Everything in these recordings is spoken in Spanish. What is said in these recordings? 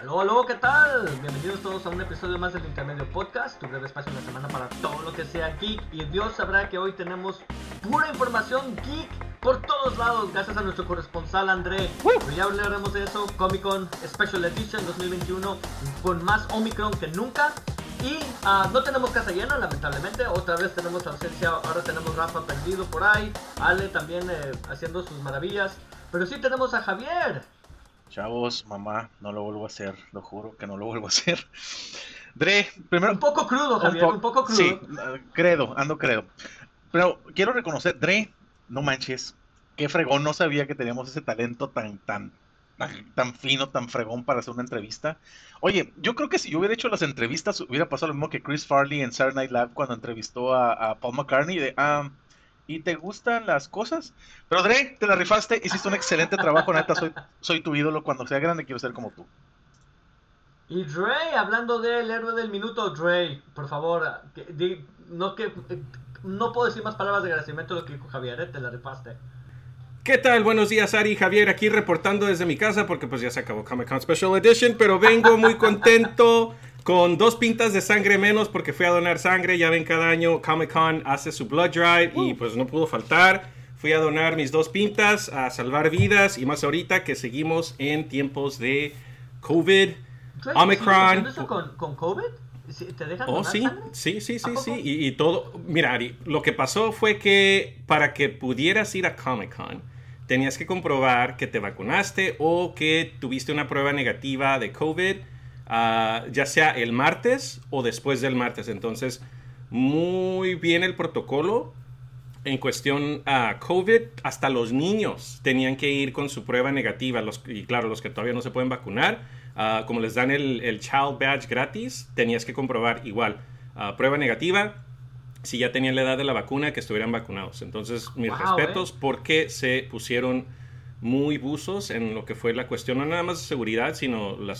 Aló, aló, ¿qué tal? Bienvenidos todos a un episodio más del Intermedio Podcast, tu breve espacio en la semana para todo lo que sea geek. Y Dios sabrá que hoy tenemos pura información geek por todos lados, gracias a nuestro corresponsal André. Pero ya hablaremos de eso, Comic Con Special Edition 2021, con más Omicron que nunca. Y ah, no tenemos casa llena, lamentablemente. Otra vez tenemos ausencia. Ahora tenemos Rafa perdido por ahí. Ale también eh, haciendo sus maravillas. Pero sí tenemos a Javier. Chavos, mamá, no lo vuelvo a hacer, lo juro que no lo vuelvo a hacer. Dre, primero. Un poco crudo, Javier, un, poco crudo. Sí, credo, ando credo. Pero quiero reconocer, Dre, no manches, qué fregón, no sabía que teníamos ese talento tan, tan, tan, fino, tan fregón para hacer una entrevista. Oye, yo creo que si yo hubiera hecho las entrevistas, hubiera pasado lo mismo que Chris Farley en Saturday Night Live cuando entrevistó a, Paul McCartney, de, ah, ¿y te gustan las cosas? Pero Dre, te la rifaste, hiciste un excelente trabajo, neta, soy, soy tu ídolo, cuando sea grande quiero ser como tú. Y Dre, hablando del héroe del minuto, Dre, por favor, no que no puedo decir más palabras de agradecimiento de lo que dijo Javier, ¿eh? te la rifaste. ¿Qué tal? Buenos días, Ari y Javier, aquí reportando desde mi casa porque pues ya se acabó Comic Con Special Edition, pero vengo muy contento con dos pintas de sangre menos porque fui a donar sangre. Ya ven, cada año Comic Con hace su blood drive y pues no pudo faltar. Fui a donar mis dos pintas a salvar vidas y más ahorita que seguimos en tiempos de COVID, Omicron. eso con, con COVID? ¿Te dejan oh, sí, sí, sí, sí, sí. Y, y, todo. Mira, Ari, lo que pasó fue que para que pudieras ir a Comic Con, tenías que comprobar que te vacunaste o que tuviste una prueba negativa de COVID Ya sea el martes o después del martes. Entonces, muy bien el protocolo en cuestión a COVID. Hasta los niños tenían que ir con su prueba negativa. Los, y claro, los que todavía no se pueden vacunar, ah, como les dan el, el, Child Badge gratis, tenías que comprobar igual. Ah, prueba negativa, si ya tenían la edad de la vacuna, que estuvieran vacunados. Entonces, mis respetos, eh. porque se pusieron muy buzos en lo que fue la cuestión, no nada más de seguridad, sino la,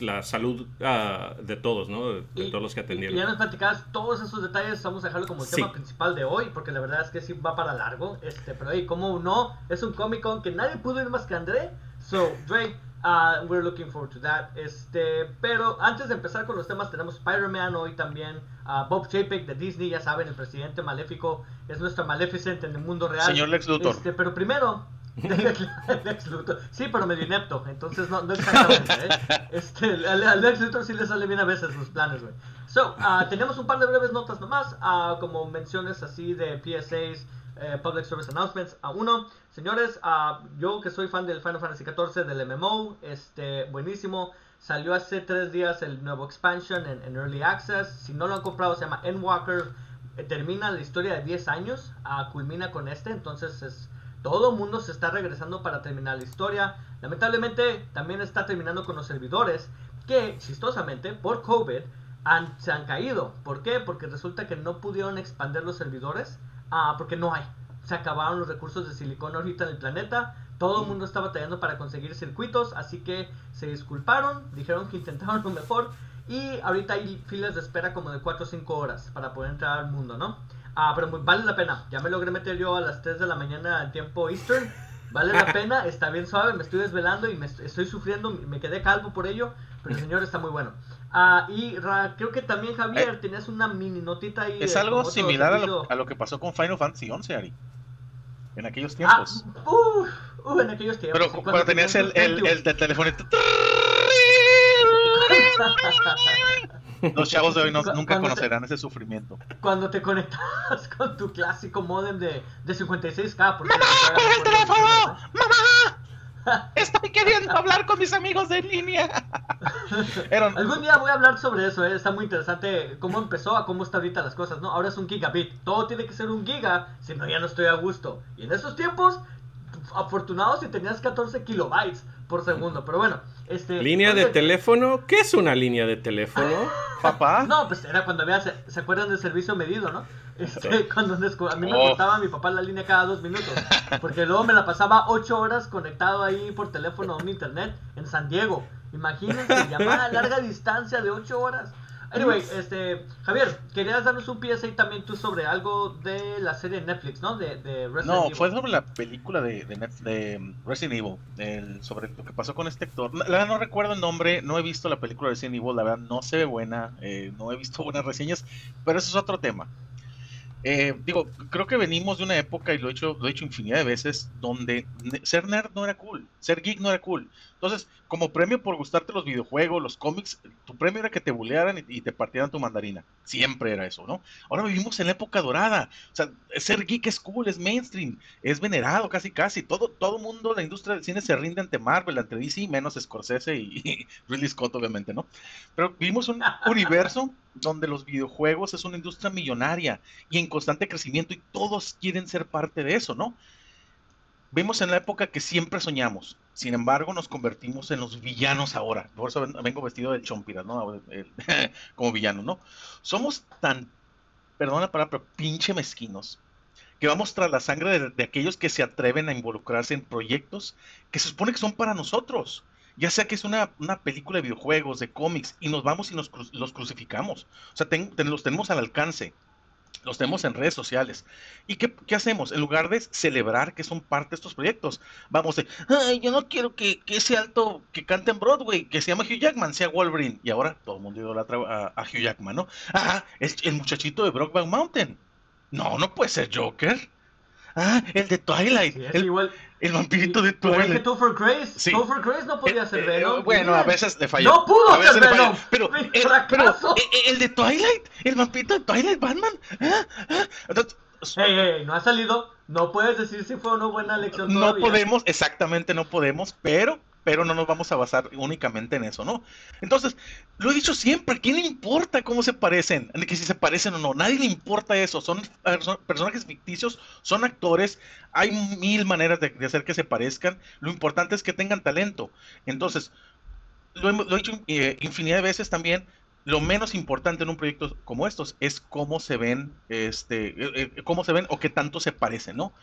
la salud ah, de todos, ¿no? De, todos los que atendieron. Y ya nos platicabas todos esos detalles, vamos a dejarlo como el tema principal de hoy, porque la verdad es que sí va para largo, este, pero ahí, como no, es un Comic Con que nadie pudo ir más que André, so, Dre, uh, we're looking forward to that, este, pero antes de empezar con los temas, tenemos Spider-Man hoy también, uh, Bob Chapek de Disney, ya saben, el presidente maléfico, es nuestro Maleficent en el mundo real. Señor Lex Luthor. Este, pero primero, Lex Luthor. Sí, pero medio inepto, entonces no, no exactamente. ¿eh? Este, al Lex Luthor sí le sale bien a veces sus planes, güey. So, uh, tenemos un par de breves notas nomás, uh, como menciones así de PSAs, eh, Public Service Announcements. A uno, señores, uh, yo que soy fan del Final Fantasy XIV, del MMO, este, buenísimo. Salió hace tres días el nuevo expansion en, en Early Access. Si no lo han comprado, se llama Endwalker. Eh, termina la historia de 10 años, culmina con este, entonces es todo el mundo se está regresando para terminar la historia. Lamentablemente también está terminando con los servidores que, chistosamente, por COVID se han caído. ¿Por qué? Porque resulta que no pudieron expandir los servidores ah, porque no hay. Se acabaron los recursos de silicona ahorita en el planeta. Todo el mundo está batallando para conseguir circuitos, así que se disculparon, dijeron que intentaron lo mejor y ahorita hay filas de espera como de 4 o 5 horas para poder entrar al mundo, ¿no? Ah, pero vale la pena. Ya me logré meter yo a las 3 de la mañana en tiempo Eastern. Vale la pena, está bien suave, me estoy desvelando y me estoy sufriendo, me quedé calvo por ello, pero el señor está muy bueno. Ah, y creo que también Javier, eh, tenías una mini notita ahí. Es algo similar a lo, a lo, que pasó con Final Fantasy XI, Ari. En aquellos ah, tiempos. Ah, uh, uh, en aquellos tiempos. Pero cuando, tenías el, el, el, el teléfono. Los chavos de hoy nunca conocerán ese sufrimiento. Cuando te conectas con tu clásico modem de, de 56K. ¡Mamá, con el teléfono! ¡Mamá! Estoy queriendo hablar con mis amigos de línea. Algún día voy a hablar sobre eso, ¿eh? está muy interesante cómo empezó a cómo está ahorita las cosas, ¿no? Ahora es un gigabit, todo tiene que ser un giga, si no ya no estoy a gusto. Y en esos tiempos, afortunados si tenías 14 kilobytes por segundo, pero bueno. Este, ¿Línea de teléfono? ¿Qué es una línea de teléfono? ¿Papá? No, pues era cuando había, ¿se, acuerdan del servicio medido, no? Este, cuando a mí me oh. cortaba mi papá la línea cada dos minutos, porque luego me la pasaba ocho horas conectado ahí por teléfono a un internet en San Diego. Imagínense, llamada a larga distancia de ocho horas. Anyway, este, Javier, querías darnos un PSA también tú sobre algo de la serie de Netflix, ¿no? De, de Resident No, Evil. fue sobre la película de, de, Net- de Resident Evil, el- sobre lo que pasó con este actor. La verdad no recuerdo el nombre, no he visto la película de Resident Evil, la verdad no se ve buena, eh, no he visto buenas reseñas, pero eso es otro tema. Eh, digo, creo que venimos de una época, y lo he hecho, lo he hecho infinidad de veces, donde ser nerd no era cool, ser geek no era cool. Entonces, como premio por gustarte los videojuegos, los cómics, tu premio era que te bulearan y, te partieran tu mandarina. Siempre era eso, ¿no? Ahora vivimos en la época dorada. O sea, ser geek es cool, es mainstream, es venerado casi casi. Todo, todo mundo, la industria del cine se rinde ante Marvel, ante DC, menos Scorsese y, y Ridley Scott, obviamente, ¿no? Pero vivimos un universo donde los videojuegos es una industria millonaria y en constante crecimiento y todos quieren ser parte de eso, ¿no? Vemos en la época que siempre soñamos, sin embargo nos convertimos en los villanos ahora, por eso ven- vengo vestido de chompiras, ¿no? Como villano, ¿no? Somos tan, perdona palabra, pero pinche mezquinos, que vamos tras la sangre de, aquellos que se atreven a involucrarse en proyectos que se supone que son para nosotros. Ya sea que es una, una película de videojuegos, de cómics, y nos vamos y nos los crucificamos. O sea, los tenemos al alcance los tenemos en redes sociales. ¿Y qué, qué hacemos? En lugar de celebrar que son parte de estos proyectos, vamos de, ay, yo no quiero que, que ese alto que canta en Broadway, que se llama Hugh Jackman, sea Wolverine. Y ahora todo el mundo idolatra a, a Hugh Jackman, ¿no? Ah, es el muchachito de Brockback Mountain. No, no puede ser Joker. Ah, el de Twilight, Sí, el, igual. El vampirito de Igual que Twilight. Topher Grace. Sí. Topher Grace no podía Eh, ser eh, Venom. bueno, a veces le falló. No pudo a veces ser. Venom. Pero, ¡Qué el, pero eh, eh, el de Twilight, el vampirito de Twilight, Batman. ah, ah, entonces, Ey, ey, no ha salido. No puedes decir si fue una buena elección no todavía. podemos, exactamente no podemos, pero, pero no nos vamos a basar únicamente en eso, ¿no? Entonces, lo he dicho siempre, ¿a quién le importa cómo se parecen? Que si se parecen o no, nadie le importa eso, son perso- personajes ficticios, son actores, hay mil maneras de, hacer que se parezcan, lo importante es que tengan talento. Entonces, lo, lo he dicho eh, infinidad de veces también, lo menos importante en un proyecto como estos es cómo se ven, este, eh, eh, cómo se ven o qué tanto se parecen, ¿no?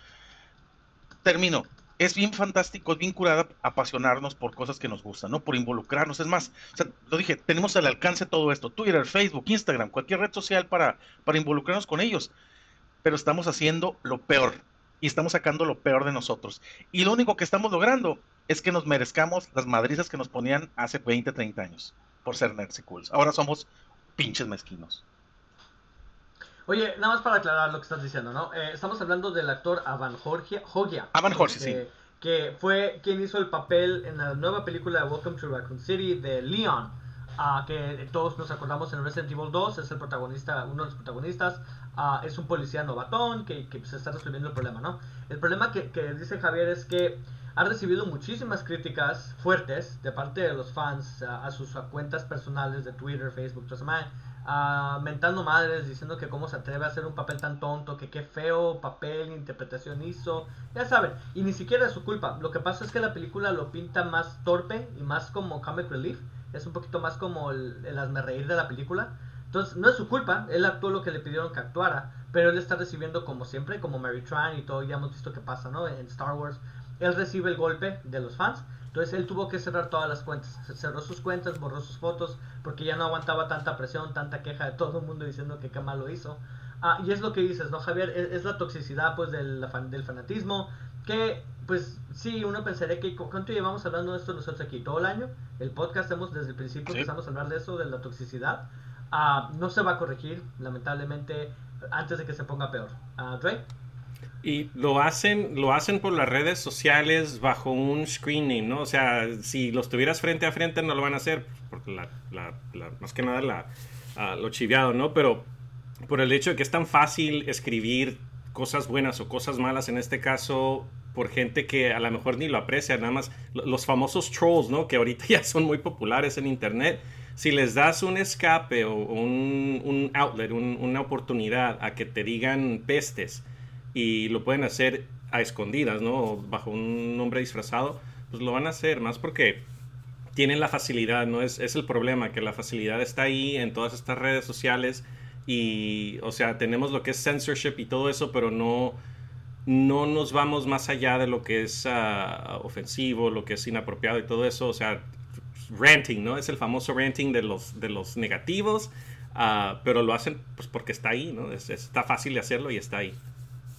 Termino. Es bien fantástico, es bien curada apasionarnos por cosas que nos gustan, ¿no? Por involucrarnos. Es más, o lo dije, tenemos al alcance todo esto, Twitter, Facebook, Instagram, cualquier red social para, para involucrarnos con ellos. Pero estamos haciendo lo peor y estamos sacando lo peor de nosotros. Y lo único que estamos logrando es que nos merezcamos las madrizas que nos ponían hace 20, 30 años por ser nerds y cools. Ahora somos pinches mezquinos. Oye, nada más para aclarar lo que estás diciendo, ¿no? Eh, estamos hablando del actor Avan Jorge, Jogia. Avan Jorge, este, sí. Que fue quien hizo el papel en la nueva película de Welcome to Raccoon City de Leon. ah, que todos nos acordamos en Resident Evil 2, es el protagonista, uno de los protagonistas, ah, es un policía novatón que, que se está resolviendo el problema, ¿no? El problema que, que dice Javier es que ha recibido muchísimas críticas fuertes de parte de los fans ah, a sus cuentas personales de Twitter, Facebook, todo ah, mentando madres, diciendo que cómo se atreve a hacer un papel tan tonto, que qué feo papel, interpretación hizo, ya saben, y ni siquiera es su culpa. Lo que pasa es que la película lo pinta más torpe y más como comic relief, es un poquito más como el, el hazme reír de la película. Entonces, no es su culpa, él actuó lo que le pidieron que actuara, pero él está recibiendo como siempre, como Mary Tran y todo, ya hemos visto que pasa, ¿no? En Star Wars, él recibe el golpe de los fans, entonces él tuvo que cerrar todas las cuentas, cerró sus cuentas, borró sus fotos, porque ya no aguantaba tanta presión, tanta queja de todo el mundo diciendo que qué mal lo hizo. Ah, y es lo que dices, ¿no, Javier? Es, es la toxicidad, pues, del, fan- del fanatismo, que, pues, sí, uno pensaría que, ¿cu- ¿cuánto llevamos hablando de esto nosotros aquí? ¿Todo el año? El podcast hemos, desde el principio Sí. empezamos a hablar de eso, de la toxicidad. Ah, no se va a corregir, lamentablemente, antes de que se ponga peor. Ah, Dre? Y lo hacen, lo hacen por las redes sociales bajo un screen name, ¿no? O sea, si los tuvieras frente a frente no lo van a hacer, porque la, más que nada la, ah, lo chiviado, ¿no? Pero por el hecho de que es tan fácil escribir cosas buenas o cosas malas, en este caso, por gente que a lo mejor ni lo aprecia, nada más lo- los famosos trolls, ¿no? Que ahorita ya son muy populares en Internet. Si les das un escape o un, un outlet, un- una oportunidad a que te digan pestes, y lo pueden hacer a escondidas, ¿no? O bajo un nombre disfrazado, pues lo van a hacer, más porque tienen la facilidad, ¿no? Es, es el problema, que la facilidad está ahí en todas estas redes sociales y, o sea, tenemos lo que es censorship y todo eso, pero no, no nos vamos más allá de lo que es ah, ofensivo, lo que es inapropiado y todo eso, o sea, ranting, ¿no? Es el famoso ranting de los, de los negativos Ah, pero lo hacen pues porque está ahí, ¿no? está fácil de hacerlo y está ahí.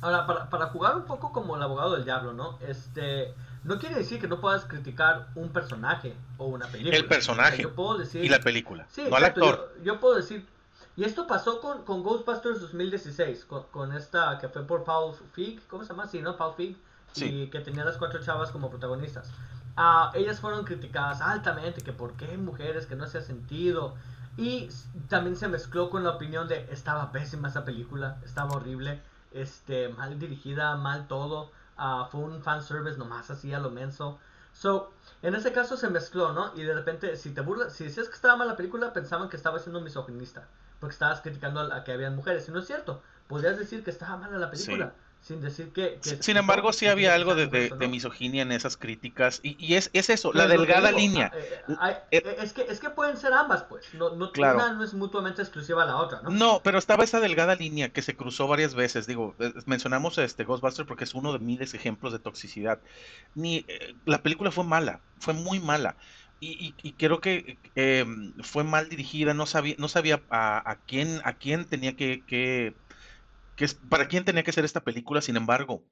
Ahora, para, para, jugar un poco como el abogado del diablo, ¿no? Este, no quiere decir que no puedas criticar un personaje o una película. El personaje yo puedo decir, y la película, sí, no al actor. Yo, puedo decir, y esto pasó con, con Ghostbusters 2016, con, con, esta que fue por Paul Feig, ¿cómo se llama? Sí, ¿no? Paul Feig, sí. y que tenía las cuatro chavas como protagonistas. Uh, ellas fueron criticadas altamente, que por qué mujeres, que no hacía sentido. Y también se mezcló con la opinión de estaba pésima esa película, estaba horrible, este, mal dirigida, mal todo. Uh, fue un fanservice nomás así a lo menso. So, en ese caso se mezcló, ¿no? Y de repente, si te burlas, si decías que estaba mal la película, pensaban que estaba siendo misoginista, porque estabas criticando a, que habían mujeres. Y no es cierto, podrías decir que estaba mala la película sin decir que... sin embargo, sí había algo de, misoginia en esas críticas, y, es, es, eso, la delgada línea. Ah, eh, eh, es, que, es que pueden ser ambas, pues, no, no, una no es mutuamente exclusiva a la otra, ¿no? No, pero estaba esa delgada línea que se cruzó varias veces, digo, eh, mencionamos este Ghostbusters porque es uno de miles de ejemplos de toxicidad. Ni, la película fue mala, fue muy mala. Y, y, creo que em, fue mal dirigida, no sabía, no sabía a, quién, a quién tenía que que es, para quién tenía que ser esta película, sin embargo,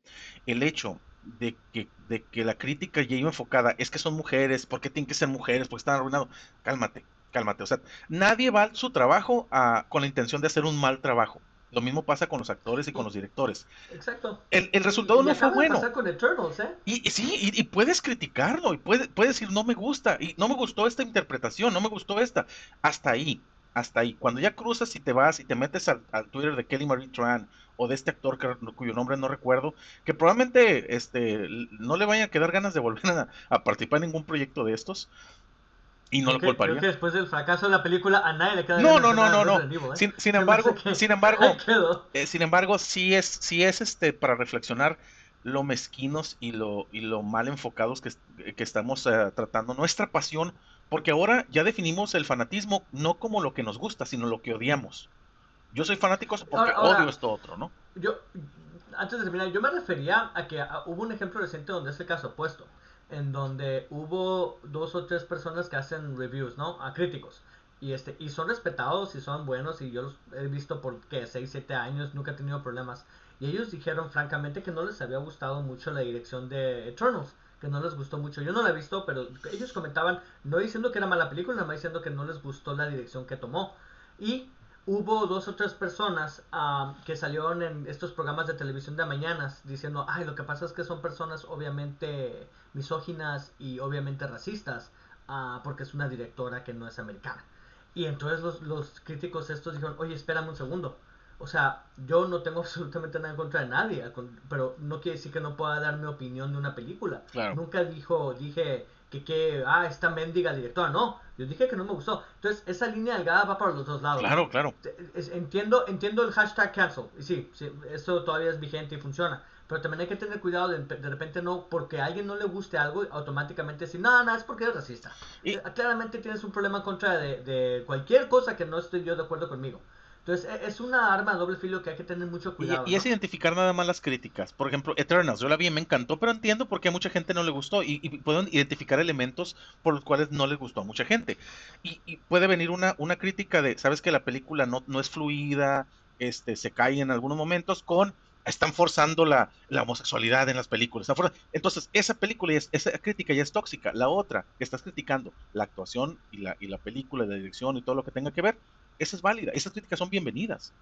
el hecho de que, de que la crítica ya iba enfocada es que son mujeres, ¿por qué tienen que ser mujeres? Porque están arruinados. Cálmate, cálmate. O sea, nadie va a su trabajo a, con la intención de hacer un mal trabajo. Lo mismo pasa con los actores y con los directores. Exacto. El, el resultado no fue bueno. Con Eternals, ¿eh? Y, sí, y, puedes criticarlo, y puedes, puedes decir, no me gusta, y no me gustó esta interpretación, no me gustó esta. Hasta ahí hasta ahí. Cuando ya cruzas y te vas y te metes al, Twitter de Kelly Marie Tran o de este actor cuyo nombre no recuerdo, que probablemente este, no le vayan a quedar ganas de volver a, participar en ningún proyecto de estos. Y no lo culparía. Creo que después del fracaso de la película a nadie le queda No, no, no, no, no. ¿eh? Sin, embargo, sin embargo, eh, sin embargo, sí es, sí es este para reflexionar lo mezquinos y lo, y lo mal enfocados que, que estamos eh, tratando nuestra pasión porque ahora ya definimos el fanatismo no como lo que nos gusta, sino lo que odiamos. Yo soy fanático porque odio esto otro, ¿no? Yo, antes de terminar, yo me refería a que hubo un ejemplo reciente donde es el caso opuesto, en donde hubo dos o tres personas que hacen reviews, ¿no? A críticos. Y, este, y son respetados y son buenos y yo los he visto por, ¿qué? 6, 7 años, nunca he tenido problemas. Y ellos dijeron francamente que no les había gustado mucho la dirección de Eternals que no les gustó mucho. Yo no la he visto, pero ellos comentaban, no diciendo que era mala película, nada más diciendo que no les gustó la dirección que tomó. Y hubo dos o tres personas que salieron en estos programas de televisión de mañanas diciendo, ay, lo que pasa es que son personas obviamente misóginas y obviamente racistas, uh, porque es una directora que no es americana. Y entonces los, los críticos estos dijeron, oye, espérame un segundo o sea, yo no tengo absolutamente nada en contra de nadie, pero no quiere decir que no pueda dar mi opinión de una película. Nunca dijo, dije que, que, ah, esta mendiga directora, no, yo dije que no me gustó. Entonces, esa línea delgada va para los dos lados. Claro, claro. entiendo, entiendo el hashtag cancel, y sí, sí, eso todavía es vigente y funciona. Pero también hay que tener cuidado de, de repente no, porque a alguien no le guste algo, automáticamente decir, no, no, es porque eres racista. Y... Eh, claramente tienes un problema contra de, de cualquier cosa que no estoy yo de acuerdo conmigo. Entonces e, es una arma de doble filo que hay que tener mucho cuidado. Y, es identificar nada más las críticas. Por ejemplo, Eternals, yo la vi y me encantó, pero entiendo por qué a mucha gente no le gustó. Y, pueden identificar elementos por los cuales no les gustó a mucha gente. Y, puede venir una, una crítica de, sabes que la película no, no es fluida, este, se cae en algunos momentos con están forzando la, la, homosexualidad en las películas. Entonces, esa película, es, esa crítica ya es tóxica. La otra, que estás criticando, la actuación y la, y la película, la dirección y todo lo que tenga que ver, esa es válida, esas críticas son bienvenidas.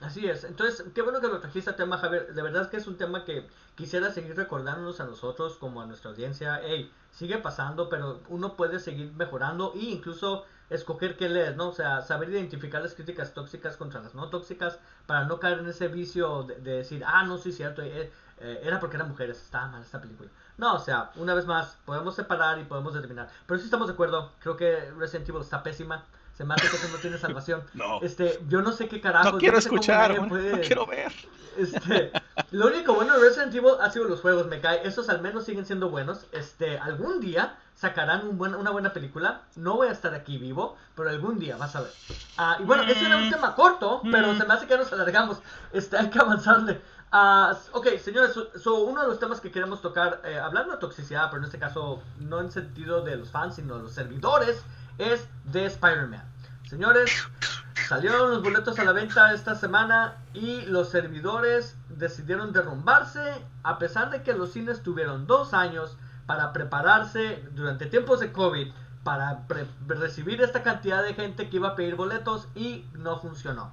Así es, entonces qué bueno que lo trajiste a tema Javier, de verdad es que es un tema que quisiera seguir recordándonos a nosotros como a nuestra audiencia, hey, sigue pasando, pero uno puede seguir mejorando e incluso escoger qué leer, ¿no? O sea, saber identificar las críticas tóxicas contra las no tóxicas para no caer en ese vicio de, decir, ah, no, sí, cierto, eh, eh, era porque eran mujeres, estaba mal esta película. No, o sea, una vez más, podemos separar y podemos determinar, pero sí estamos de acuerdo, creo que Resident Evil está pésima se me hace que eso no tiene salvación. No. Este, yo no sé qué carajo. No quiero escuchar, no quiero ver. Este, lo único bueno de Resident Evil ha sido los juegos, me cae. Esos al menos siguen siendo buenos. Este, algún día sacarán un buen, una buena película. No voy a estar aquí vivo, pero algún día vas a ver. Ah, y bueno, ese era un tema corto, pero mm. se me hace que nos alargamos. Este, hay que avanzarle. Uh, ok, señores, so, uno de los temas que queremos tocar, eh, hablando de toxicidad, pero en este caso no en sentido de los fans, sino de los servidores, es de Spider-Man. Señores, salieron los boletos a la venta esta semana y los servidores decidieron derrumbarse a pesar de que los cines tuvieron dos años para prepararse durante tiempos de COVID para recibir esta cantidad de gente que iba a pedir boletos y no funcionó.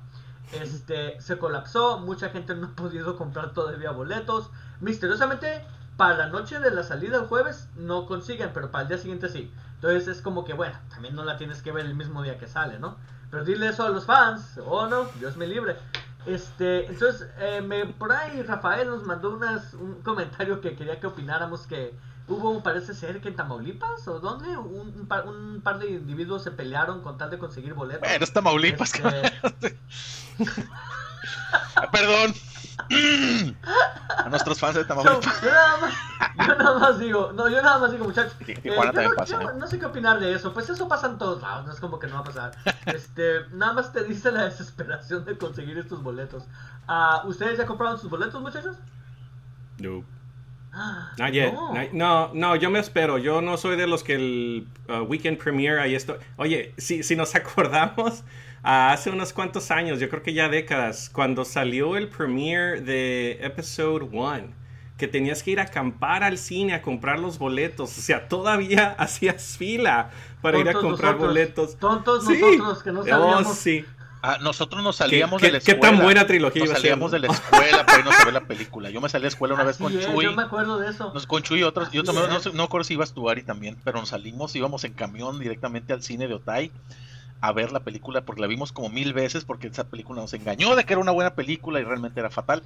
Este, se colapsó, mucha gente no ha podido comprar todavía boletos. Misteriosamente, para la noche de la salida el jueves no consiguen, pero para el día siguiente sí. Entonces es como que, bueno, también no la tienes que ver el mismo día que sale, ¿no? Pero dile eso a los fans, o no, Dios me libre. Este, entonces, eh, me, por ahí Rafael nos mandó unas, un comentario que quería que opináramos que hubo, parece ser que en Tamaulipas, o dónde, un, par, de individuos se pelearon con tal de conseguir boletos. Bueno, es Tamaulipas, este... Perdón. A nuestros fans de Tamaulipas. yo, nada más, yo, nada más, digo, no, yo nada más digo, muchachos. Eh, no, no, sé qué opinar de eso. Pues eso pasa en todos lados, no es como que no va a pasar. Este, nada más te dice la desesperación de conseguir estos boletos. Uh, ¿Ustedes ya compraron sus boletos, muchachos? No. No. no, yo me espero. Yo no soy de los que el uh, weekend premiere ahí esto. Oye, si, si nos acordamos, hace unos cuantos años, yo creo que ya décadas, cuando salió el premiere de Episode 1 que tenías que ir a acampar al cine a comprar los boletos. O sea, todavía hacías fila para ir a comprar boletos. Tontos nosotros que no oh, sabíamos. sí. Ah, nosotros nos salíamos de la escuela. Qué tan buena trilogía Nos salíamos de la escuela para irnos a ver la película. Yo me salí de la escuela una vez con Chuy. Yo me acuerdo de eso. Nos, con Chuy y otros. Yo también, no, no recuerdo si ibas tú, Ari, también. Pero nos salimos, íbamos en camión directamente al cine de Otay a ver la película porque la vimos como mil veces porque esa película nos engañó de que era una buena película y realmente era fatal.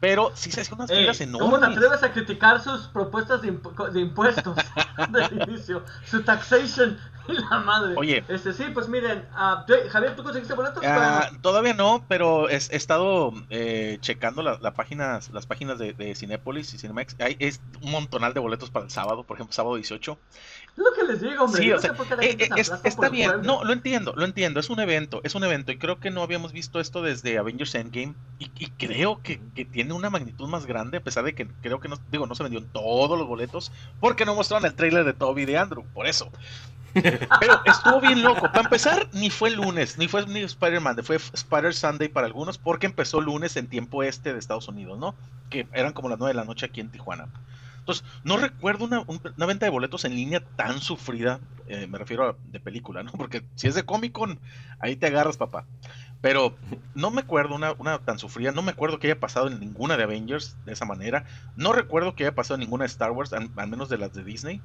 Pero sí se hacían unas filas enormes. ¿Cómo te atreves a criticar sus propuestas de, de impuestos del inicio? Su taxation la madre. Oye. Este, sí, pues miren, uh, Javier, ¿tú conseguiste boletos? Uh, todavía no, pero he, he estado eh, checando la, la páginas, las páginas de, de Cinépolis y Cinemax. Hay es un montonal de boletos para el sábado, por ejemplo, sábado 18 lo que les digo, hombre. Sí, o sea, eh, eh, está bien. No, lo entiendo, lo entiendo. Es un evento, es un evento. Y creo que no habíamos visto esto desde Avengers Endgame. Y, y creo que, que, tiene una magnitud más grande, a pesar de que creo que no, digo, no se vendieron todos los boletos. Porque no mostraron el trailer de Toby y de Andrew. Por eso. Pero estuvo bien loco. Para empezar, ni fue lunes, ni fue Spider-Man, fue Spider Sunday para algunos, porque empezó lunes en tiempo este de Estados Unidos, ¿no? Que eran como las 9 de la noche aquí en Tijuana. Entonces, no recuerdo una, venta de boletos en línea tan sufrida, eh, me refiero a de película, ¿no? Porque si es de Comic Con, ahí te agarras, papá. Pero no me acuerdo una, una, tan sufrida, no me acuerdo que haya pasado en ninguna de Avengers de esa manera, no recuerdo que haya pasado en ninguna de Star Wars, al, menos de las de Disney.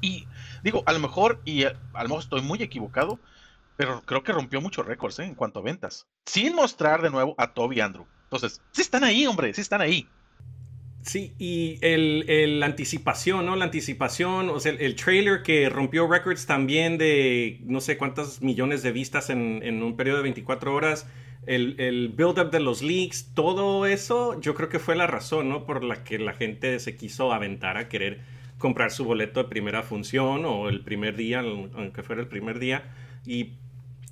Y digo, a lo mejor, y a, lo mejor estoy muy equivocado, pero creo que rompió muchos récords ¿eh? en cuanto a ventas. Sin mostrar de nuevo a Toby y Andrew. Entonces, sí están ahí, hombre, sí están ahí. Sí, y el, la anticipación, ¿no? La anticipación, o sea, el, trailer que rompió records también de no sé cuántas millones de vistas en, un periodo de 24 horas, el, el build-up de los leaks, todo eso, yo creo que fue la razón, ¿no? Por la que la gente se quiso aventar a querer comprar su boleto de primera función o el primer día, aunque fuera el primer día, y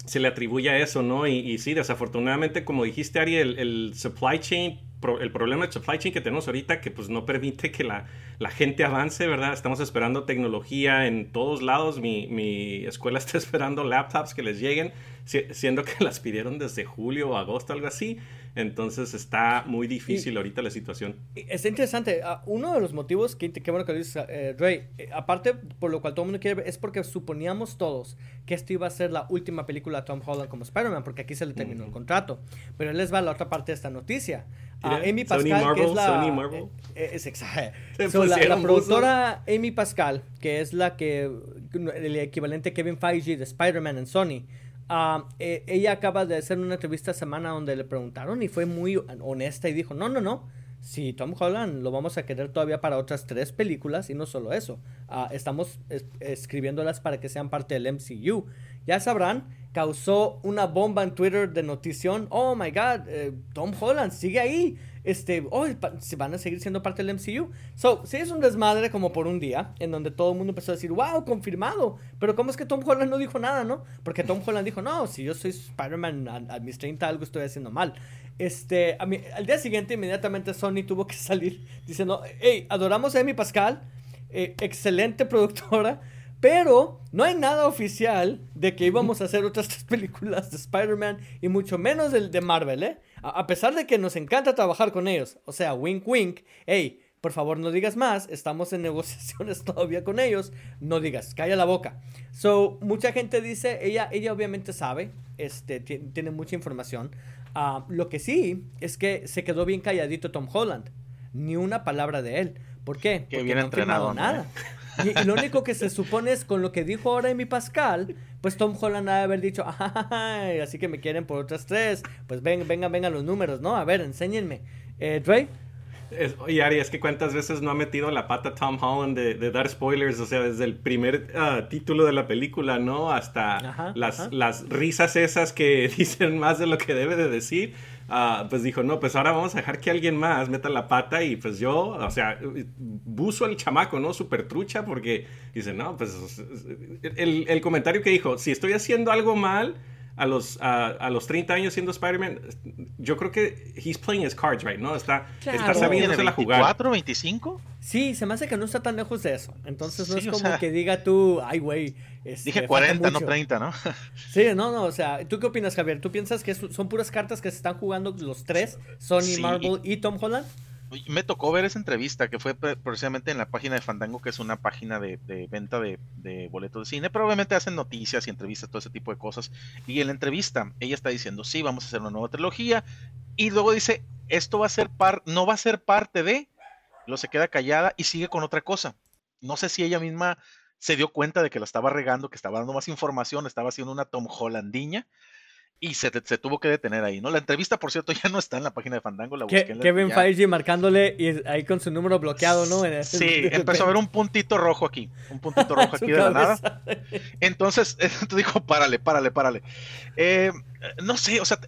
se le atribuye a eso, ¿no? Y, sí, desafortunadamente, como dijiste, Ari, el supply chain el problema de supply chain que tenemos ahorita que pues no permite que la, la, gente avance, ¿verdad? Estamos esperando tecnología en todos lados. Mi, mi, escuela está esperando laptops que les lleguen, siendo que las pidieron desde julio o agosto, algo así. Entonces está muy difícil ahorita la situación. Está interesante. Ah, uno de los motivos, que, qué bueno que lo dices, eh, Ray, eh, aparte por lo cual todo el mundo quiere ver, es porque suponíamos todos que esto iba a ser la última película de Tom Holland como Spider-Man, porque aquí se le terminó el contrato. Pero él les va a la otra parte de esta noticia. A Amy Pascal, que es la. Sony Marvel. Eh, es, la, productora Amy Pascal, que es la que. El equivalente a Kevin Feige de Spider-Man en Sony Ah, eh, ella acaba de hacer una entrevista semana donde le preguntaron y fue muy honesta y dijo, no, no, no, si Tom Holland lo vamos a querer todavía para otras tres películas y no solo eso, ah, estamos escribiéndolas para que sean parte del MCU. Ya sabrán, causó una bomba en Twitter de notición, oh my god, eh, Tom Holland sigue ahí este, oh, se van a seguir siendo parte del MCU. So, sí es un desmadre como por un día, en donde todo el mundo empezó a decir, wow, confirmado. Pero ¿cómo es que Tom Holland no dijo nada, no? Porque Tom Holland dijo, no, si yo soy Spider-Man a, mis 30 algo estoy haciendo mal. Este, a mí, al día siguiente inmediatamente Sony tuvo que salir diciendo, hey, adoramos a Amy Pascal, eh, excelente productora, Pero no hay nada oficial de que íbamos a hacer otras tres películas de Spider-Man y mucho menos del de Marvel, ¿eh? A, pesar de que nos encanta trabajar con ellos. O sea, wink wink. Hey, por favor no digas más. Estamos en negociaciones todavía con ellos. No digas, calla la boca. So, mucha gente dice, ella, ella obviamente sabe, este, tiene mucha información. Ah, lo que sí es que se quedó bien calladito Tom Holland. Ni una palabra de él. ¿Por qué? Porque bien no entrenado. Nada. Y, lo único que se supone es con lo que dijo ahora mi Pascal, pues Tom Holland ha de haber dicho, así que me quieren por otras tres, pues ven, vengan, vengan los números, ¿no? A ver, enséñenme. Eh, Dre. Oye, Ari, es que cuántas veces no ha metido la pata Tom Holland de, dar spoilers, o sea, desde el primer ah, título de la película, ¿no? Hasta las, las risas esas que dicen más de lo que debe de decir. Ah, pues dijo, no, pues ahora vamos a dejar que alguien más meta la pata y pues yo, o sea, buzo al chamaco, ¿no? Súper trucha porque dice, no, pues el, el, comentario que dijo, si estoy haciendo algo mal a los, a, los 30 años siendo Spider-Man, yo creo que he's playing his cards right, ¿no? Está, está sabiéndose la jugar. ¿24, 25? Sí, se me hace que no está tan lejos de eso. Entonces no es como que diga tú, ay, güey. Este, dije 40, no 30, ¿no? sí, no, no, o sea, ¿tú qué opinas, Javier? ¿Tú piensas que son puras cartas que se están jugando los tres, Sony, Marvel y Tom Holland? Me tocó ver esa entrevista que fue precisamente en la página de Fandango, que es una página de, venta de, boletos de cine, pero obviamente hacen noticias y entrevistas, todo ese tipo de cosas. Y en la entrevista, ella está diciendo, sí, vamos a hacer una nueva trilogía. Y luego dice, esto va a ser par no va a ser parte de, lo se queda callada y sigue con otra cosa. No sé si ella misma se dio cuenta de que la estaba regando, que estaba dando más información, estaba haciendo una Tom Hollandiña y se, se, tuvo que detener ahí, ¿no? La entrevista, por cierto, ya no está en la página de Fandango, la busqué Kevin Feige marcándole y ahí con su número bloqueado, ¿no? sí, empezó a ver un puntito rojo aquí, un puntito rojo aquí de la nada. Entonces, te dijo, párale, párale, párale. Eh, no sé, o sea,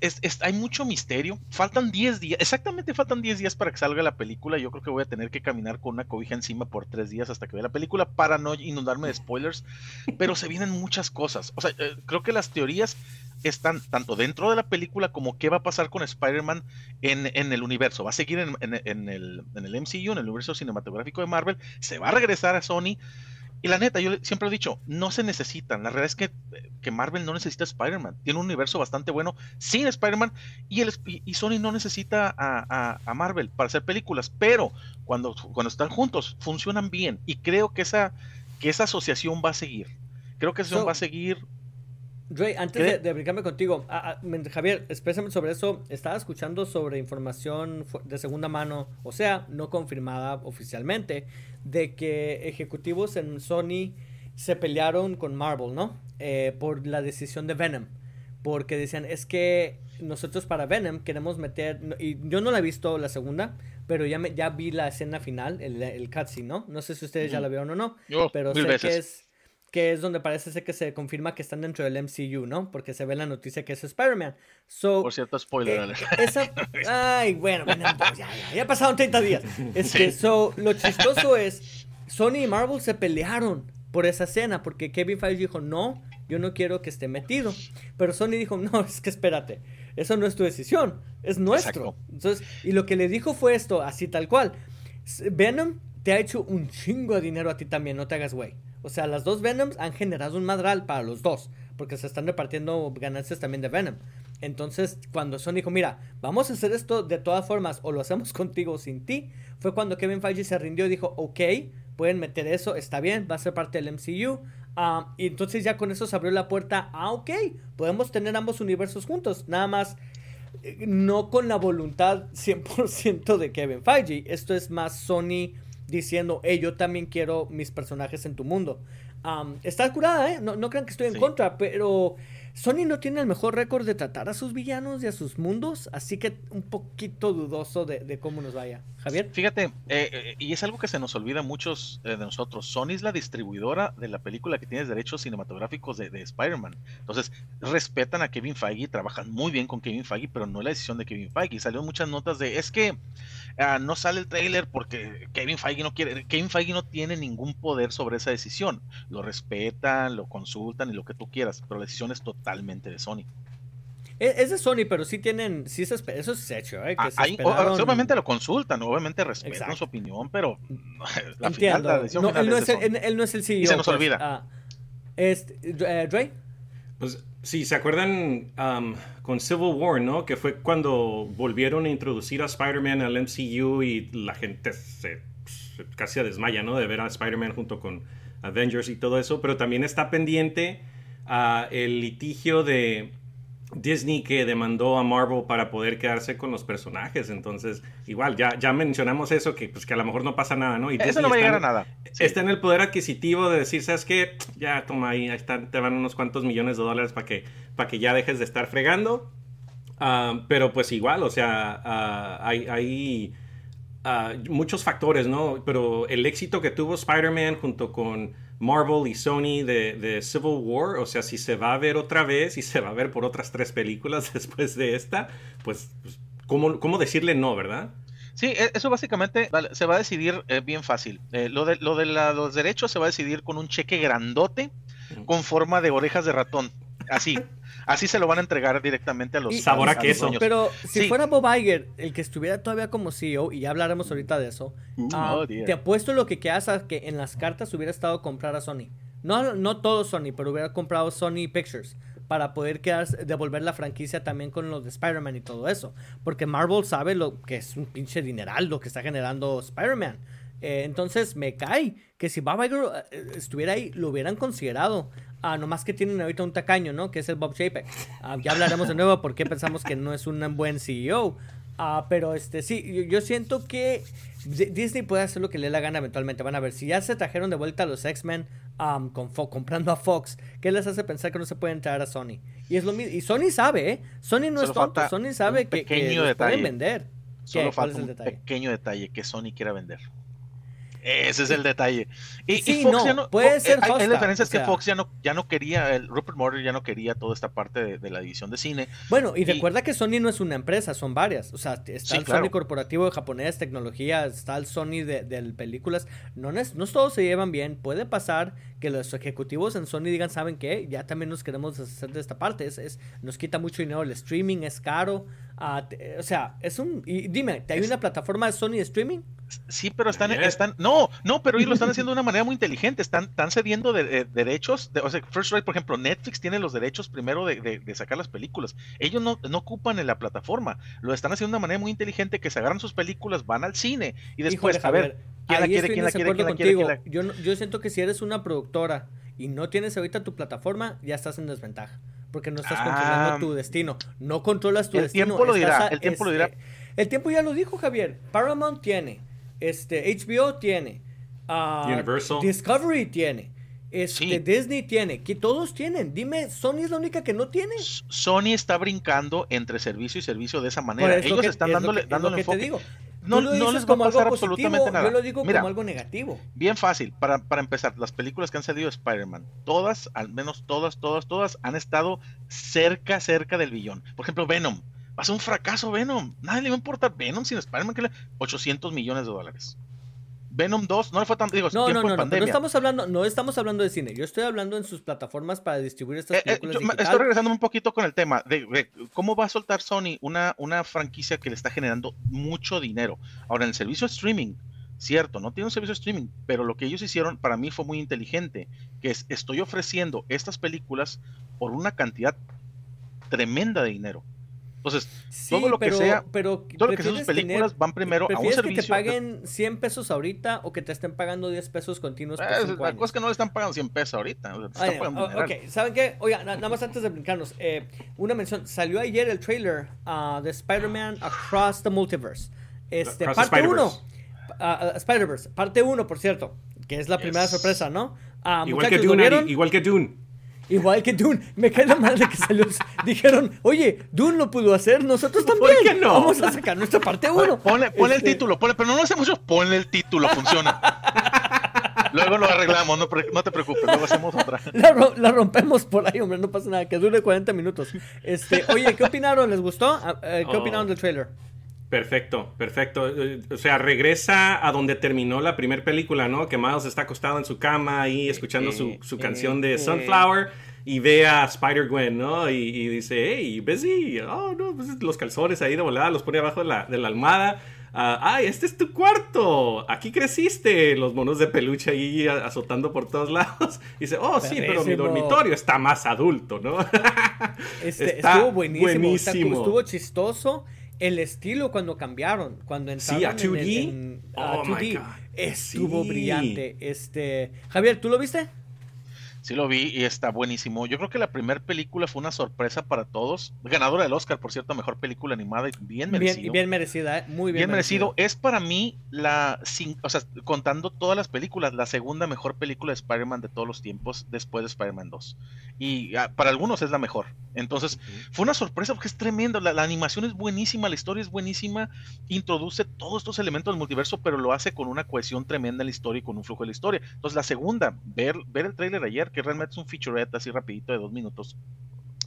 hay mucho misterio. Faltan 10 días, exactamente faltan 10 días para que salga la película. Yo creo que voy a tener que caminar con una cobija encima por 3 días hasta que vea la película para no inundarme de spoilers. Pero se vienen muchas cosas. O sea, eh, creo que las teorías están tanto dentro de la película como qué va a pasar con Spider-Man en, el universo. Va a seguir en, el, en el MCU, en el universo cinematográfico de Marvel. Se va a regresar a Sony. Y la neta, yo siempre he dicho, no se necesitan. La realidad es que, que Marvel no necesita Spider-Man. Tiene un universo bastante bueno sin Spider-Man y, el, y Sony no necesita a, a, Marvel para hacer películas. Pero cuando, cuando están juntos, funcionan bien. Y creo que esa, que esa asociación va a seguir. Creo que esa asociación va a seguir Dre, antes de, brincarme contigo, Javier, exprésame sobre eso. Estaba escuchando sobre información de segunda mano, o sea, no confirmada oficialmente, de que ejecutivos en Sony se pelearon con Marvel, ¿no? Eh, por la decisión de Venom. Porque decían, es que nosotros para Venom queremos meter. Y yo no la he visto la segunda, pero ya, me, ya vi la escena final, el, el cutscene, ¿no? No sé si ustedes ya la vieron o no. pero sé que es que es donde parece ser que se confirma que están dentro del MCU, ¿no? Porque se ve la noticia que es Spider-Man. Por cierto, spoiler. Eh, ay, bueno, bueno pues ya, ya, ya, pasaron 30 días. Este, so, lo chistoso es, Sony y Marvel se pelearon por esa escena, porque Kevin Feige dijo, no, yo no quiero que esté metido. Pero Sony dijo, no, es que espérate, eso no es tu decisión, es nuestro. Entonces, y lo que le dijo fue esto, así tal cual. Venom te ha hecho un chingo de dinero a ti también, no te hagas güey. O sea, las dos Venoms han generado un madral para los dos, porque se están repartiendo ganancias también de Venom. Entonces, cuando Sony dijo, mira, vamos a hacer esto de todas formas, o lo hacemos contigo o sin ti, fue cuando Kevin Feige se rindió y dijo, ok, pueden meter eso, está bien, va a ser parte del MCU. Ah, y entonces ya con eso se abrió la puerta, ah, ok, podemos tener ambos universos juntos, nada más eh, no con la voluntad 100% de Kevin Feige, esto es más Sony diciendo, hey, yo también quiero mis personajes en tu mundo. está curada, ¿eh? No, no crean que estoy en contra, pero Sony no tiene el mejor récord de tratar a sus villanos y a sus mundos, así que un poquito dudoso de, cómo nos vaya. Javier. Fíjate, eh, eh, y es algo que se nos olvida a muchos eh, de nosotros. Sony es la distribuidora de la película que tiene derechos cinematográficos de, de Spider-Man. Entonces, respetan a Kevin Feige, trabajan muy bien con Kevin Feige, pero no es la decisión de Kevin Feige. Salieron muchas notas de, es que ah, no sale el trailer porque Kevin Feige no quiere, Kevin Feige no tiene ningún poder sobre esa decisión. Lo respetan, lo consultan y lo que tú quieras, pero la decisión es total totalmente de Sony. Es de Sony, pero sí tienen, sí eso es hecho, ¿eh? Que ah, obviamente lo consultan, obviamente respetan su opinión, pero Entiendo. no, él, no es el, él, no es el, CEO. Y se nos pues, olvida. Ah, Este, Dre. Pues sí, ¿se acuerdan um, con Civil War, no? Que fue cuando volvieron a introducir a Spider-Man al MCU y la gente se, se casi desmaya, ¿no? De ver a Spider-Man junto con Avengers y todo eso. Pero también está pendiente uh, el litigio de Disney que demandó a Marvel para poder quedarse con los personajes. Entonces, igual, ya, ya mencionamos eso, que, pues, que a lo mejor no pasa nada, ¿no? Y eso no va a llegar a nada. Está en el poder adquisitivo de decir, ¿sabes qué? Ya, toma ahí, ahí están, te van unos cuantos millones de dólares para que, para que ya dejes de estar fregando. Uh, pero pues igual, o sea, uh, hay... hay uh, muchos factores, ¿no? Pero el éxito que tuvo Spider-Man junto con Marvel y Sony de, de, Civil War, o sea, si se va a ver otra vez y se va a ver por otras tres películas después de esta, pues, pues ¿cómo, cómo decirle no, verdad? Sí, e, eso básicamente se va a decidir eh, bien fácil. Eh, lo de, lo de la, los derechos se va a decidir con un cheque grandote con forma de orejas de ratón. Así. Así se lo van a entregar directamente a los y, sabor a queso. Pero si sí. fuera Bob Iger el que estuviera todavía como CEO, y ya hablaremos ahorita de eso, uh, uh, oh, te apuesto lo que quedas a que en las cartas hubiera estado a comprar a Sony. No, no todo Sony, pero hubiera comprado Sony Pictures para poder devolver la franquicia también con los de Spider-Man y todo eso. Porque Marvel sabe lo que es un pinche dineral lo que está generando Spider-Man. Eh, entonces me cae que si Bob Iger eh, estuviera ahí, lo hubieran considerado. Ah, nomás que tienen ahorita un tacaño, ¿no? Que es el Bob Chapek. Ah, ya hablaremos de nuevo porque pensamos que no es un buen CEO. Ah, pero este sí, yo, yo, siento que Disney puede hacer lo que le dé la gana eventualmente. Van a ver, si ya se trajeron de vuelta a los X-Men um, con comprando a Fox, ¿qué les hace pensar que no se pueden traer a Sony? Y es lo mismo. Y Sony sabe, ¿eh? Sony no Solo es tonto. Sony sabe que, que los pueden vender. Solo falta un detalle? pequeño detalle que Sony quiera vender. Ese es el detalle. Y, sí, y Fox no, ya no. Puede ser hay, hay la diferencia es que Fox ya no, ya no quería, el Rupert Murdoch ya no quería toda esta parte de, de la división de cine. Bueno, y, y, recuerda que Sony no es una empresa, son varias. O sea, está sí, el claro. Sony corporativo de japonés, tecnología, está el Sony de, de películas. No, es, no todos se llevan bien. Puede pasar que los ejecutivos en Sony digan, ¿saben qué? Ya también nos queremos hacer de esta parte. Es, es nos quita mucho dinero el streaming, es caro. Te, o sea, es un. Y dime, ¿te hay una plataforma de Sony de streaming? Sí, pero están, están. No, no, pero ellos lo están haciendo de una manera muy inteligente. Están, están cediendo de, de, derechos. De, o sea, First Right, por ejemplo, Netflix tiene los derechos primero de, sacar las películas. Ellos no, no, ocupan en la plataforma. Lo están haciendo de una manera muy inteligente que se agarran sus películas, van al cine y después, Híjole, a ver, ¿quién la quiere, quién la quiere, quién la quiere, quién la... Yo, no, yo siento que si eres una productora y no tienes ahorita tu plataforma, ya estás en desventaja porque no estás ah, controlando tu destino. No controlas tu el destino. Tiempo lo dirá, a, el tiempo este, lo dirá. El tiempo ya lo dijo Javier. Paramount tiene, este, HBO tiene, uh, Universal. Discovery tiene. Este, sí. Disney tiene, que todos tienen. Dime, ¿Sony es la única que no tiene? Sony está brincando entre servicio y servicio de esa manera. Ellos que, están dándole, que, dándole que enfoque. Te digo. No, no, les va a pasar positivo, absolutamente nada. Yo lo digo Mira, como algo negativo. Bien fácil, para, para empezar, las películas que han salido de Spider-Man, todas, al menos todas, todas, todas, han estado cerca, cerca del billón. Por ejemplo, Venom. Va a ser un fracaso Venom. Nadie le va a importar Venom sin Spider-Man que le 800 millones de dólares. Venom 2 no le fue tan digo, no, tiempo no, no, de pandemia. no, estamos hablando, no estamos hablando de cine. Yo estoy hablando en sus plataformas para distribuir estas eh, películas eh, yo, digital. Estoy regresando un poquito con el tema de, de, cómo va a soltar Sony una, una franquicia que le está generando mucho dinero. Ahora, en el servicio de streaming, cierto, no tiene un servicio de streaming, pero lo que ellos hicieron para mí fue muy inteligente, que es, estoy ofreciendo estas películas por una cantidad tremenda de dinero. Entonces, sí, todo lo pero, que sea, pero todo lo que sean sus películas tener, van primero a un que servicio. te paguen 100 pesos ahorita o que te estén pagando 10 pesos continuos por Eh, cinco la años? cosa es que no le están pagando 100 pesos ahorita. o sea, te están Ay, pagando oh, dineral. ok, ¿saben qué? Oiga, na- nada más antes de brincarnos, eh, una mención. Salió ayer el trailer uh, de Spider-Man Across the Multiverse. Este, Across parte 1. Spider-Verse. Spider-Verse, parte 1, por cierto, que es la primera Yes. sorpresa, ¿no? Ah, Igual que muchachos, ¿lo Dune? Ari, igual que Dune. Igual que Dune. Me cae la madre que salió. Dijeron, oye, Dune lo pudo hacer, nosotros también. qué no? Vamos a sacar nuestra parte 1. Ponle, ponle el título, ponle, pero no lo hacemos mucho, ponle el título, funciona. Luego lo arreglamos, no, te preocupes, luego hacemos otra. La, ro- la rompemos por ahí, hombre, no pasa nada, que dure 40 minutos. Este, oye, ¿qué opinaron? ¿Les gustó? Ah, eh, ¿Qué Oh. opinaron del trailer? Perfecto, perfecto. Eh, O sea, regresa a donde terminó la primera película, ¿no? Que Miles está acostado en su cama ahí escuchando su, su canción de Sunflower y ve a Spider-Gwen, ¿no? Y, y dice, hey, busy. Oh, no, pues los calzones ahí de volada los pone abajo de la, de la almohada. ah, ¡ay, este es tu cuarto! Aquí creciste. Los monos de peluche ahí azotando por todos lados. Y dice, oh, sí, pero mi dormitorio está más adulto, ¿no? Este, estuvo buenísimo. Estuvo chistoso el estilo cuando cambiaron, cuando entraron sí, a 2D, a 2D estuvo brillante. Este, Javier, ¿tú lo viste? Sí lo vi y está buenísimo. Yo creo que la primera película fue una sorpresa para todos. Ganadora del Oscar, por cierto, mejor película animada y bien merecido. Bien, bien merecida, ¿eh? muy bien, bien merecido. Es para mí la, o sea, contando todas las películas, la segunda mejor película de Spider-Man de todos los tiempos después de Spider-Man 2. Y ah, para algunos es la mejor. Entonces, fue una sorpresa porque es tremendo. La, la, animación es buenísima, la historia es buenísima. Introduce todos estos elementos del multiverso, pero lo hace con una cohesión tremenda en la historia y con un flujo de la historia. Entonces, la segunda, ver, ver el tráiler ayer que realmente es un featurette así rapidito de dos minutos.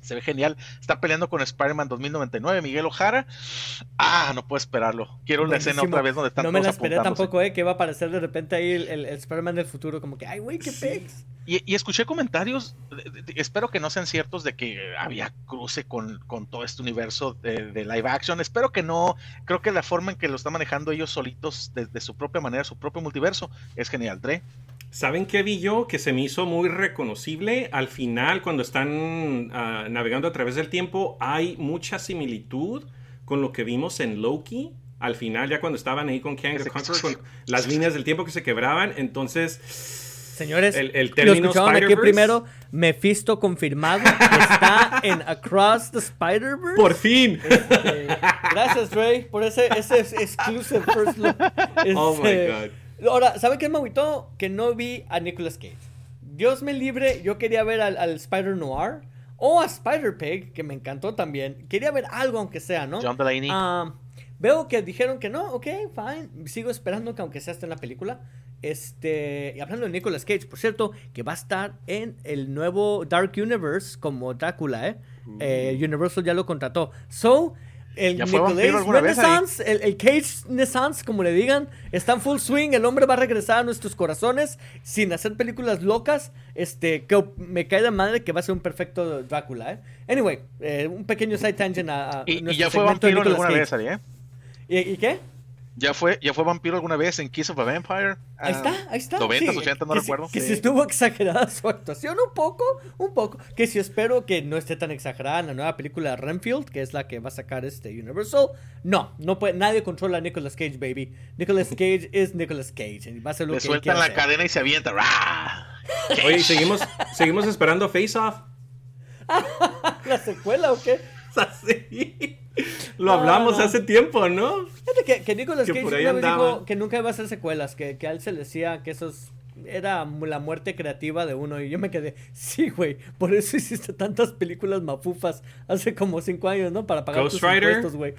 Se ve genial. Está peleando con Spider-Man 2099, Miguel Ojara. Ah, no puedo esperarlo. Quiero la escena otra vez donde están No me la esperé tampoco, eh, que va a aparecer de repente ahí el, Spider-Man del futuro, como que, ay, güey, qué pex. Y, escuché comentarios, espero que no sean ciertos, de que había cruce con, todo este universo de, live action. Espero que no. Creo que la forma en que lo están manejando ellos solitos, de, su propia manera, su propio multiverso, es genial. Dre. ¿Saben qué vi yo? Que se me hizo muy reconocible. Al final, cuando están ah, navegando a través del tiempo, hay mucha similitud con lo que vimos en Loki. Al final, ya cuando estaban ahí con Kang con las líneas del tiempo que se quebraban. Entonces, señores, el, el término lo aquí primero. Mephisto confirmado está en Across the Spider-Verse. Por fin. Este, gracias, Ray, por ese, ese exclusive first look. oh my este, God. Ahora, ¿sabe qué me agüitó? Que no vi a Nicolas Cage. Dios me libre, yo quería ver al, Spider Noir o a Spider Pig, que me encantó también. Quería ver algo, aunque sea, ¿no? John Delaney. Ah, veo que dijeron que no, ok, fine. Sigo esperando que aunque sea hasta en la película. Este, y hablando de Nicolas Cage, por cierto, que va a estar en el nuevo Dark Universe como Drácula, ¿eh? eh Universal ya lo contrató. So, el Renaissance, el, el, Cage Renaissance, como le digan, está en full swing. El hombre va a regresar a nuestros corazones sin hacer películas locas. Este, que me cae de madre que va a ser un perfecto Drácula, ¿eh? Anyway, eh, un pequeño side tangent a, y, y, ya fue vampiro alguna vez, ¿eh? ¿Y, qué? Ya fue, ya fue vampiro alguna vez en Kiss of a Vampire. Ahí está, ahí está. 90, 80, no recuerdo. que si estuvo exagerada su actuación, un poco, un poco. Que si espero que no esté tan exagerada en la nueva película de Renfield, que es la que va a sacar este Universal. No, no puede, nadie controla a Nicolas Cage, baby. Nicolas Cage es Nicolas Cage. Y va a ser lo Le que sueltan la cadena y se avienta. Oye, ¿seguimos, seguimos esperando Face Off. ¿La secuela o qué? Así. Lo hablamos hace tiempo, ¿no? Fíjate que, que Nicolas Cage dijo que nunca iba a hacer secuelas, que, que a él se le decía que eso era la muerte creativa de uno. Y yo me quedé, sí, güey, por eso hiciste tantas películas mafufas hace como cinco años, ¿no? Para pagar tus impuestos, güey.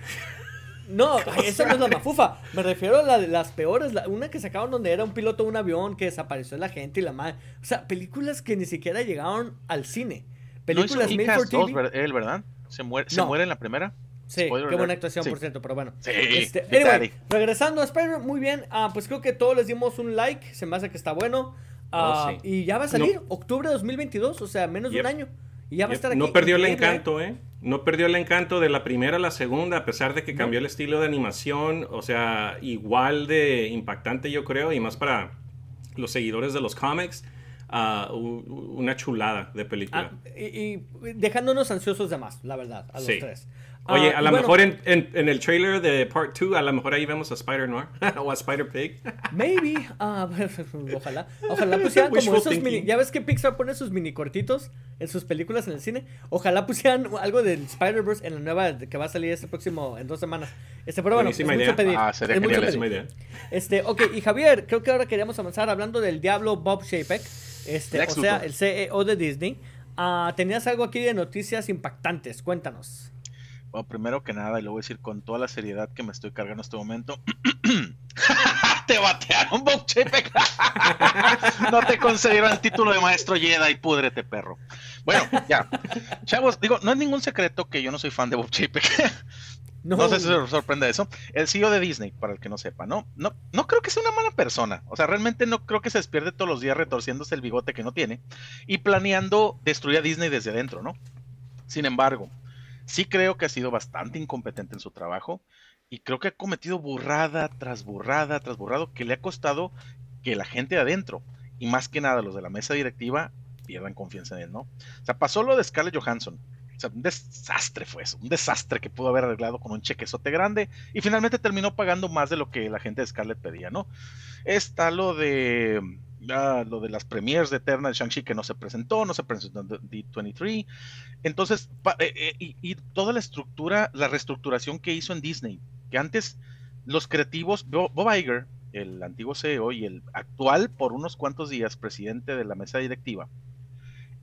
No, esa no es la mafufa. Me refiero a la de las peores. una que sacaron donde era un piloto de un avión que desapareció la gente y la madre. O sea, películas que ni siquiera llegaron al cine. Películas no made for TV. él, ¿verdad? ¿Se muere, ¿se muere en la primera? Sí, qué buena actuación, por cierto, pero bueno. Sí, este, anyway, regresando a Spider, muy bien. Ah, pues creo que todos les dimos un like. Se me hace que está bueno. Ah, oh, y ya va a salir octubre de 2022, o sea, menos de un año. Y ya va a estar aquí. No perdió el encanto, ¿eh? No perdió el encanto de la primera a la segunda, a pesar de que cambió el estilo de animación. O sea, igual de impactante, yo creo, y más para los seguidores de los cómics. Uh, una chulada de película. Ah, y, dejándonos ansiosos de más, la verdad, a los tres. Oye, ah, a lo mejor en, en, el trailer de Part 2, a lo mejor ahí vemos a Spider Noir o a Spider Pig. Maybe. Uh, ojalá. Ojalá pusieran como esos mini. Ya ves que Pixar pone sus mini cortitos en sus películas en el cine. Ojalá pusieran algo del Spider-Verse en la nueva que va a salir este próximo en dos semanas. Este, pero bueno, es mucho pedir. Ah, sería es mucho pedir. Idea. Este, ok, y Javier, creo que ahora queríamos avanzar hablando del Diablo Bob Chapek. Este, o sea, el CEO de Disney. Uh, tenías algo aquí de noticias impactantes. Cuéntanos. Bueno, primero que nada, y lo voy a decir con toda la seriedad que me estoy cargando en este momento. te batearon, Bob Chapek. no te concedieron el título de maestro Jedi, y púdrete, perro. Bueno, ya. Chavos, digo, no es ningún secreto que yo no soy fan de Bob Chapek. No. sé si se sorprende eso. El CEO de Disney, para el que no sepa, ¿no? No, no creo que sea una mala persona. O sea, realmente no creo que se despierte todos los días retorciéndose el bigote que no tiene y planeando destruir a Disney desde adentro, ¿no? Sin embargo, sí creo que ha sido bastante incompetente en su trabajo Y creo que ha cometido burrada tras burrada tras burrado que le ha costado que la gente de adentro, y más que nada los de la mesa directiva, pierdan confianza en él, ¿no? O sea, pasó lo de Scarlett Johansson. O sea, un desastre fue eso, un desastre que pudo haber arreglado con un chequezote grande y finalmente terminó pagando más de lo que la gente de Scarlett pedía, ¿no? Está lo de lo de las premiers de Eternal Shang-Chi que no se presentó, no se presentó en D23. Entonces, eh, eh, y, y, toda la estructura, la reestructuración que hizo en Disney, que antes los creativos, Bob Iger, el antiguo CEO y el actual por unos cuantos días presidente de la mesa directiva,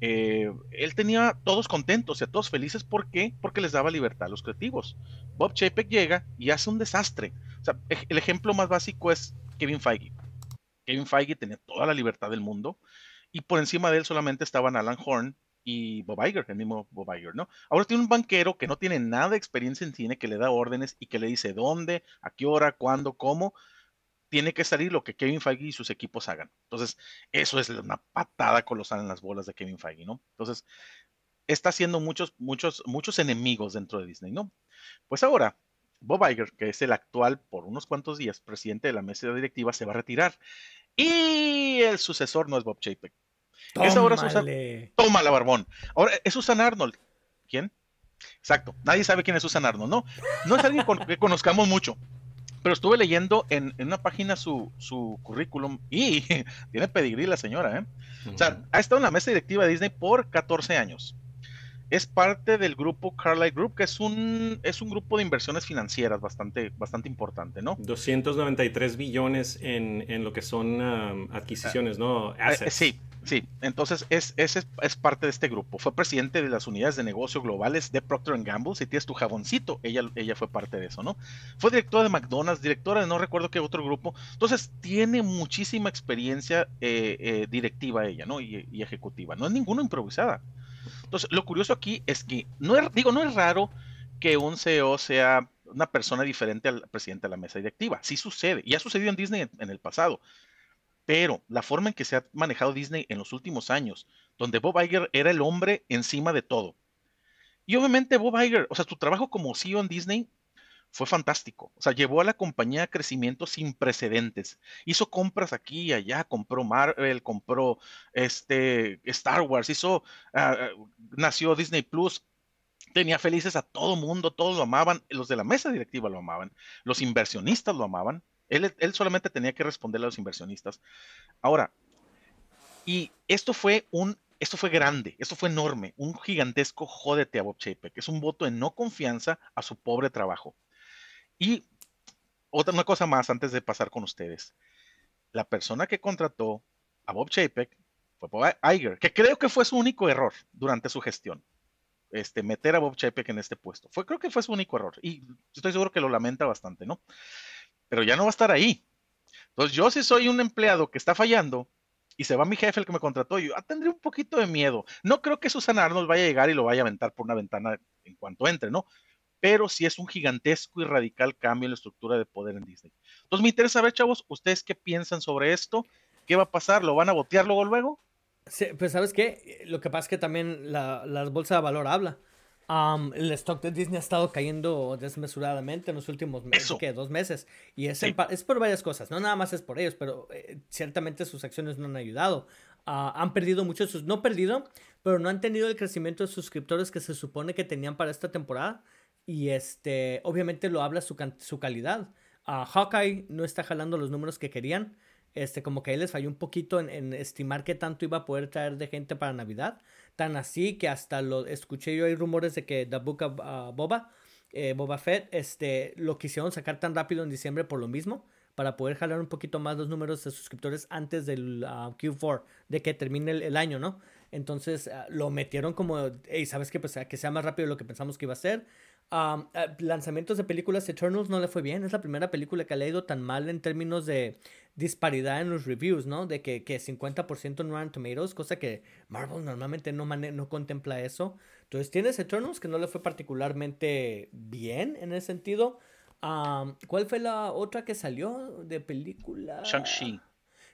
eh, él tenía todos contentos, o sea, todos felices. ¿Por qué? Porque les daba libertad a los creativos. Bob Chapek llega y hace un desastre. O sea, el ejemplo más básico es Kevin Feige. Kevin Feige tenía toda la libertad del mundo y por encima de él solamente estaban Alan Horn y Bob Iger, el mismo Bob Iger, ¿no? Ahora tiene un banquero que no tiene nada de experiencia en cine, que le da órdenes y que le dice dónde, a qué hora, cuándo, cómo, tiene que salir lo que Kevin Feige y sus equipos hagan. Entonces, eso es una patada colosal en las bolas de Kevin Feige, ¿no? Entonces, está haciendo muchos, muchos, muchos enemigos dentro de Disney, ¿no? Pues ahora, Bob Iger, que es el actual por unos cuantos días presidente de la mesa directiva, se va a retirar. Y el sucesor no es Bob Chapek. Es ahora Susan. Toma la barbón. Ahora es Susan Arnold. ¿Quién? Exacto. Nadie sabe quién es Susan Arnold, ¿no? No es alguien que conozcamos mucho. Pero estuve leyendo en, una página su, su, currículum y tiene pedigrí la señora, ¿eh? O sea, ha estado en la mesa directiva de Disney por 14 años. Es parte del grupo Carlyle Group, que es un, es un grupo de inversiones financieras bastante, bastante importante, ¿no? 293 billones en, en lo que son um, adquisiciones, ¿no? Eh, Assets. sí, Sí, entonces es, es, es, parte de este grupo. Fue presidente de las unidades de negocio globales de Procter Gamble. Si tienes tu jaboncito, ella, ella fue parte de eso, ¿no? Fue directora de McDonald's, directora de no recuerdo qué otro grupo. Entonces tiene muchísima experiencia eh, eh, directiva ella, ¿no? Y, y, ejecutiva. No es ninguna improvisada. Entonces, lo curioso aquí es que, no es, digo, no es raro que un CEO sea una persona diferente al presidente de la mesa directiva. Sí sucede. Y ha sucedido en Disney en el pasado. Pero la forma en que se ha manejado Disney en los últimos años, donde Bob Iger era el hombre encima de todo. Y obviamente Bob Iger, o sea, su trabajo como CEO en Disney fue fantástico. O sea, llevó a la compañía a crecimiento sin precedentes. Hizo compras aquí y allá, compró Marvel, compró este Star Wars, hizo ah, nació Disney Plus. Tenía felices a todo mundo, todos lo amaban, los de la mesa directiva lo amaban, los inversionistas lo amaban. Él, solamente tenía que responderle a los inversionistas. Ahora, y esto fue un, esto fue grande, esto fue enorme, un gigantesco jódete a Bob Chapek, es un voto de no confianza a su pobre trabajo. Y otra una cosa más antes de pasar con ustedes. La persona que contrató a Bob Chapek fue Bob Iger, que creo que fue su único error durante su gestión. Este, meter a Bob Chapek en este puesto. Fue, creo que fue su único error. Y estoy seguro que lo lamenta bastante, ¿no? pero ya no va a estar ahí. Entonces, yo si soy un empleado que está fallando y se va mi jefe, el que me contrató, yo ah, tendré un poquito de miedo. No creo que Susana Arnold vaya a llegar y lo vaya a aventar por una ventana en cuanto entre, ¿no? Pero sí es un gigantesco y radical cambio en la estructura de poder en Disney. Entonces, me interesa saber, chavos, ¿ustedes qué piensan sobre esto? ¿Qué va a pasar? ¿Lo van a botear luego, luego? Sí, pues, ¿sabes qué? Lo que pasa es que también la, la bolsa de valor habla el stock de Disney ha estado cayendo desmesuradamente en los últimos meses, que dos meses. Y es, es, por varias cosas, no nada más es por ellos, pero eh, ciertamente sus acciones no han ayudado. Ah, han perdido mucho, sus, no perdido, pero no han tenido el crecimiento de suscriptores que se supone que tenían para esta temporada. Y este, obviamente lo habla su, su calidad. Uh, Hawkeye no está jalando los números que querían. Este, como que ahí les falló un poquito en, estimar qué tanto iba a poder traer de gente para Navidad. Tan así que hasta lo escuché yo, hay rumores de que The Book of uh, Boba, eh, Boba Fett, este, lo quisieron sacar tan rápido en diciembre por lo mismo, para poder jalar un poquito más los números de suscriptores antes del uh, Q4, de que termine el, año, ¿no? Entonces uh, lo metieron como, hey, ¿sabes qué? Pues que sea más rápido de lo que pensamos que iba a ser. Um, lanzamientos de películas Eternals no le fue bien. Es la primera película que le ha ido tan mal en términos de disparidad en los reviews, ¿no? De que, que 50% en Rotten Tomatoes, cosa que Marvel normalmente no, no contempla eso. Entonces tienes Eternals que no le fue particularmente bien en ese sentido. Um, ¿Cuál fue la otra que salió de película? Shang-Chi.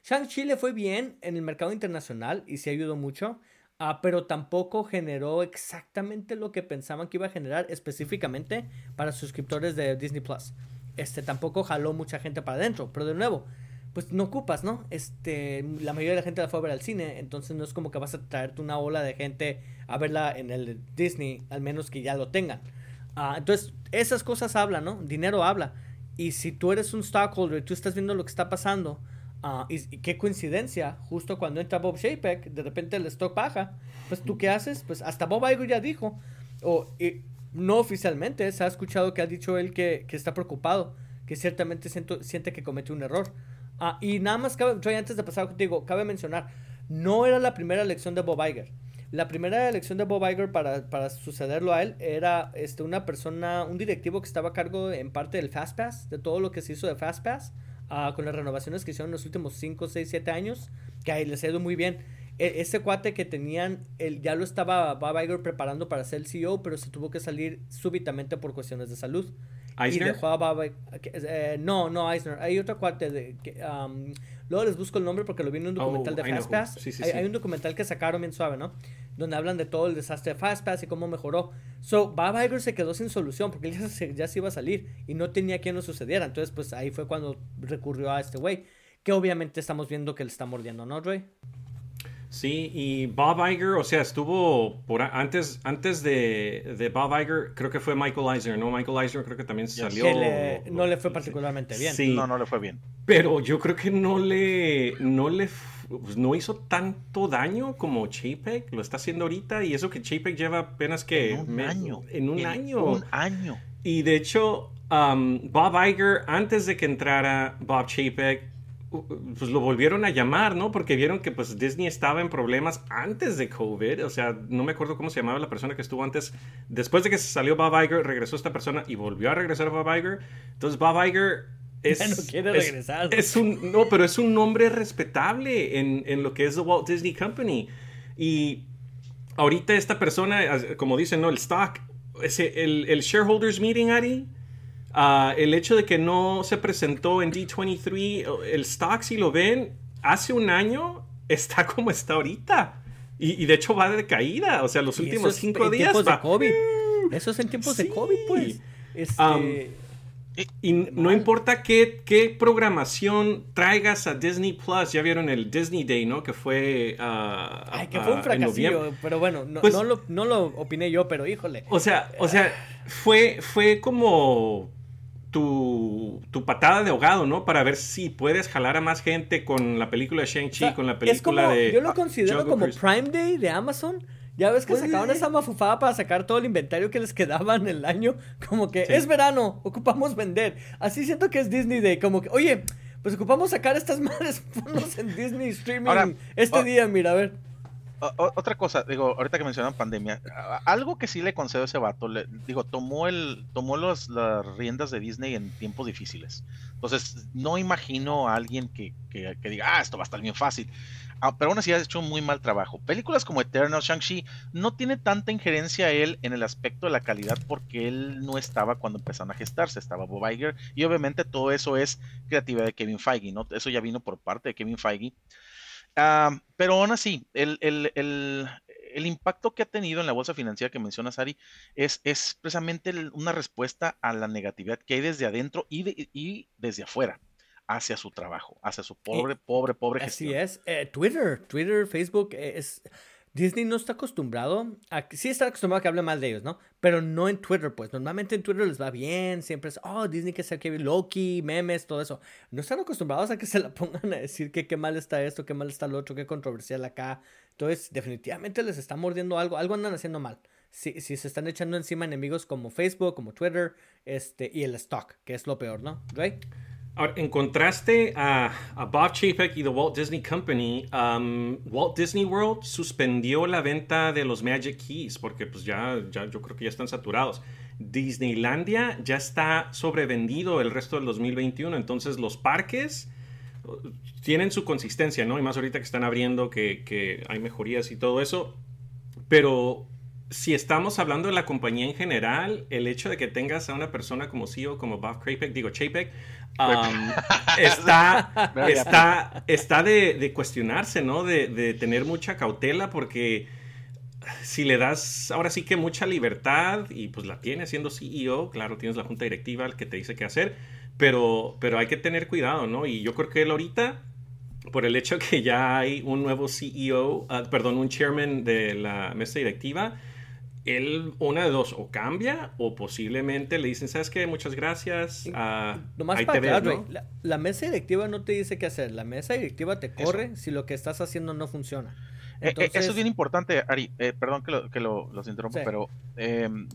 Shang-Chi le fue bien en el mercado internacional y se ayudó mucho. Ah, pero tampoco generó exactamente lo que pensaban que iba a generar específicamente para suscriptores de Disney Plus. este, tampoco jaló mucha gente para adentro. Pero de nuevo, pues no ocupas, ¿no? Este, la mayoría de la gente la fue a ver al cine, entonces no es como que vas a traerte una ola de gente a verla en el Disney, al menos que ya lo tengan. Ah, entonces, esas cosas hablan, ¿no? Dinero habla. Y si tú eres un stockholder y tú estás viendo lo que está pasando, ah, y, qué coincidencia, justo cuando entra Bob Chapek, de repente el stock baja, pues tú qué haces? Pues hasta Bob Iger ya dijo, o no oficialmente, se ha escuchado que ha dicho él que, que está preocupado, que ciertamente siente que cometió un error. Ah, y nada más, cabe, antes de pasar contigo, cabe mencionar, no era la primera elección de Bob Iger. La primera elección de Bob Iger para, para sucederlo a él era este, una persona, un directivo que estaba a cargo en parte del FastPass, de todo lo que se hizo de FastPass, uh, con las renovaciones que hicieron en los últimos 5, 6, 7 años, que ahí les ha ido muy bien. E, ese cuate que tenían, él, ya lo estaba Bob Iger preparando para ser el CEO, pero se tuvo que salir súbitamente por cuestiones de salud. ¿Eisner? Y dejó a Bob, eh, no, no Eisner. Hay otro cuate de... Que, um, luego les busco el nombre porque lo vi en un documental oh, de FastPass. Sí, sí, hay, sí. hay, un documental que sacaron bien suave, ¿no? Donde hablan de todo el desastre de FastPass y cómo mejoró. So, Bob Iger se quedó sin solución porque él ya se, ya se iba a salir y no tenía quien lo sucediera. Entonces, pues ahí fue cuando recurrió a este güey. Que obviamente estamos viendo que le está mordiendo, ¿no, Dre? Sí, y Bob Iger, o sea, estuvo por antes, antes de, de, Bob Iger, creo que fue Michael Eisner, ¿no? Michael Eisner creo que también salió. Que le, no le fue particularmente bien. Sí. No, no le fue bien. Pero yo creo que no le, no le, pues no hizo tanto daño como Chapek lo está haciendo ahorita y eso que Chapek lleva apenas que en un me, año, en un en año, un año. Y de hecho, um, Bob Iger antes de que entrara Bob Chapek pues lo volvieron a llamar, ¿no? Porque vieron que pues Disney estaba en problemas antes de COVID, o sea, no me acuerdo cómo se llamaba la persona que estuvo antes, después de que se salió Bob Iger, regresó esta persona y volvió a regresar Bob Iger, entonces Bob Iger es, ya no quiere es, regresar. Es, un, no, pero es un nombre respetable en, en lo que es The Walt Disney Company y ahorita esta persona, como dicen, ¿no? El stock, ese, el, el shareholders meeting, Ari, Uh, el hecho de que no se presentó en D23, el stock, si lo ven, hace un año está como está ahorita. Y, y de hecho va de caída. O sea, los últimos cinco en días. Tiempos va... de COVID. Eso es en tiempos Sí. de COVID, pues. Este, Um, Y no importa qué, qué programación traigas a Disney Plus, ya vieron el Disney Day, ¿no? Que fue. uh, ay, que uh, fue un en fracasillo. Pero bueno, no, Pues- no, lo, no lo opiné yo, pero híjole. O sea, o sea, fue, fue como tu, tu patada de ahogado, ¿no? Para ver si puedes jalar a más gente con la película de Shang-Chi, O sea, con la es película como- de. Yo lo considero Jungle como Cruise. Prime Day de Amazon. Ya ves que Pues, sacaban eh. esa mafufada para sacar todo el inventario que les quedaba en el año. Como que Sí. es verano, ocupamos vender. Así siento que es Disney Day. Como que, oye, pues ocupamos sacar estas madres. Ponnos en Disney Streaming Ahora, este oh. día, mira, a ver. Otra cosa, digo, ahorita que mencionan pandemia, algo que sí le concedo a ese vato, le- digo, tomó el, tomó las riendas de Disney en tiempos difíciles. Entonces, no imagino a alguien que, que- que diga, ah, esto va a estar bien fácil. Ah, pero aún así ha hecho un muy mal trabajo. Películas como Eternal, Shang-Chi, no tiene tanta injerencia él en el aspecto de la calidad porque él no estaba cuando empezaron a gestarse, estaba Bob Iger, y obviamente todo eso es creatividad de Kevin Feige, ¿no? Eso ya vino por parte de Kevin Feige. Ah, pero aún así, el, el- el- el impacto que ha tenido en la bolsa financiera que menciona Sari es, es precisamente una respuesta a la negatividad que hay desde adentro y, de- y desde afuera hacia su trabajo, hacia su pobre, pobre, pobre Así gestión. es. Eh, Twitter, Twitter, Facebook, eh, es... Disney no está acostumbrado a... Sí está acostumbrado a que hable mal de ellos, ¿no? Pero no en Twitter, pues. Normalmente en Twitter les va bien. Siempre es, oh, Disney que sea que Loki, memes, todo eso. No están acostumbrados a que se la pongan a decir que qué mal está esto, qué mal está lo otro, qué controversial acá. Entonces, definitivamente les está mordiendo algo. Algo andan haciendo mal. Si, si se están echando encima enemigos como Facebook, como Twitter, este, y el stock, que es lo peor, ¿no? ¿Right? Ahora, en contraste a, a Bob Chapek y The Walt Disney Company, um, Walt Disney World suspendió la venta de los Magic Keys porque pues ya, ya yo creo que ya están saturados. Disneylandia ya está sobrevendido el resto del 2021, entonces los parques uh, tienen su consistencia, ¿no? Y más ahorita que están abriendo, que, que hay mejorías y todo eso, pero si estamos hablando de la compañía en general, el hecho de que tengas a una persona como CEO, como Bob Chapek, digo Chapek, um, está, está, está de, de cuestionarse, ¿no? De, de tener mucha cautela porque si le das ahora sí que mucha libertad y pues la tienes siendo CEO, claro, tienes la junta directiva que te dice qué hacer, pero, pero hay que tener cuidado, ¿no? Y yo creo que él ahorita, por el hecho que ya hay un nuevo CEO, ah, perdón, un chairman de la mesa directiva, él, una de dos, o cambia o posiblemente le dicen, ¿sabes qué? Muchas gracias. Uh, Nomás para ¿no? la, mesa directiva no te dice qué hacer. La mesa directiva te corre si lo que estás haciendo no funciona. Eh, eh, eso es bien importante, Ari. Eh, perdón que, lo, que lo, los interrumpo, pero em,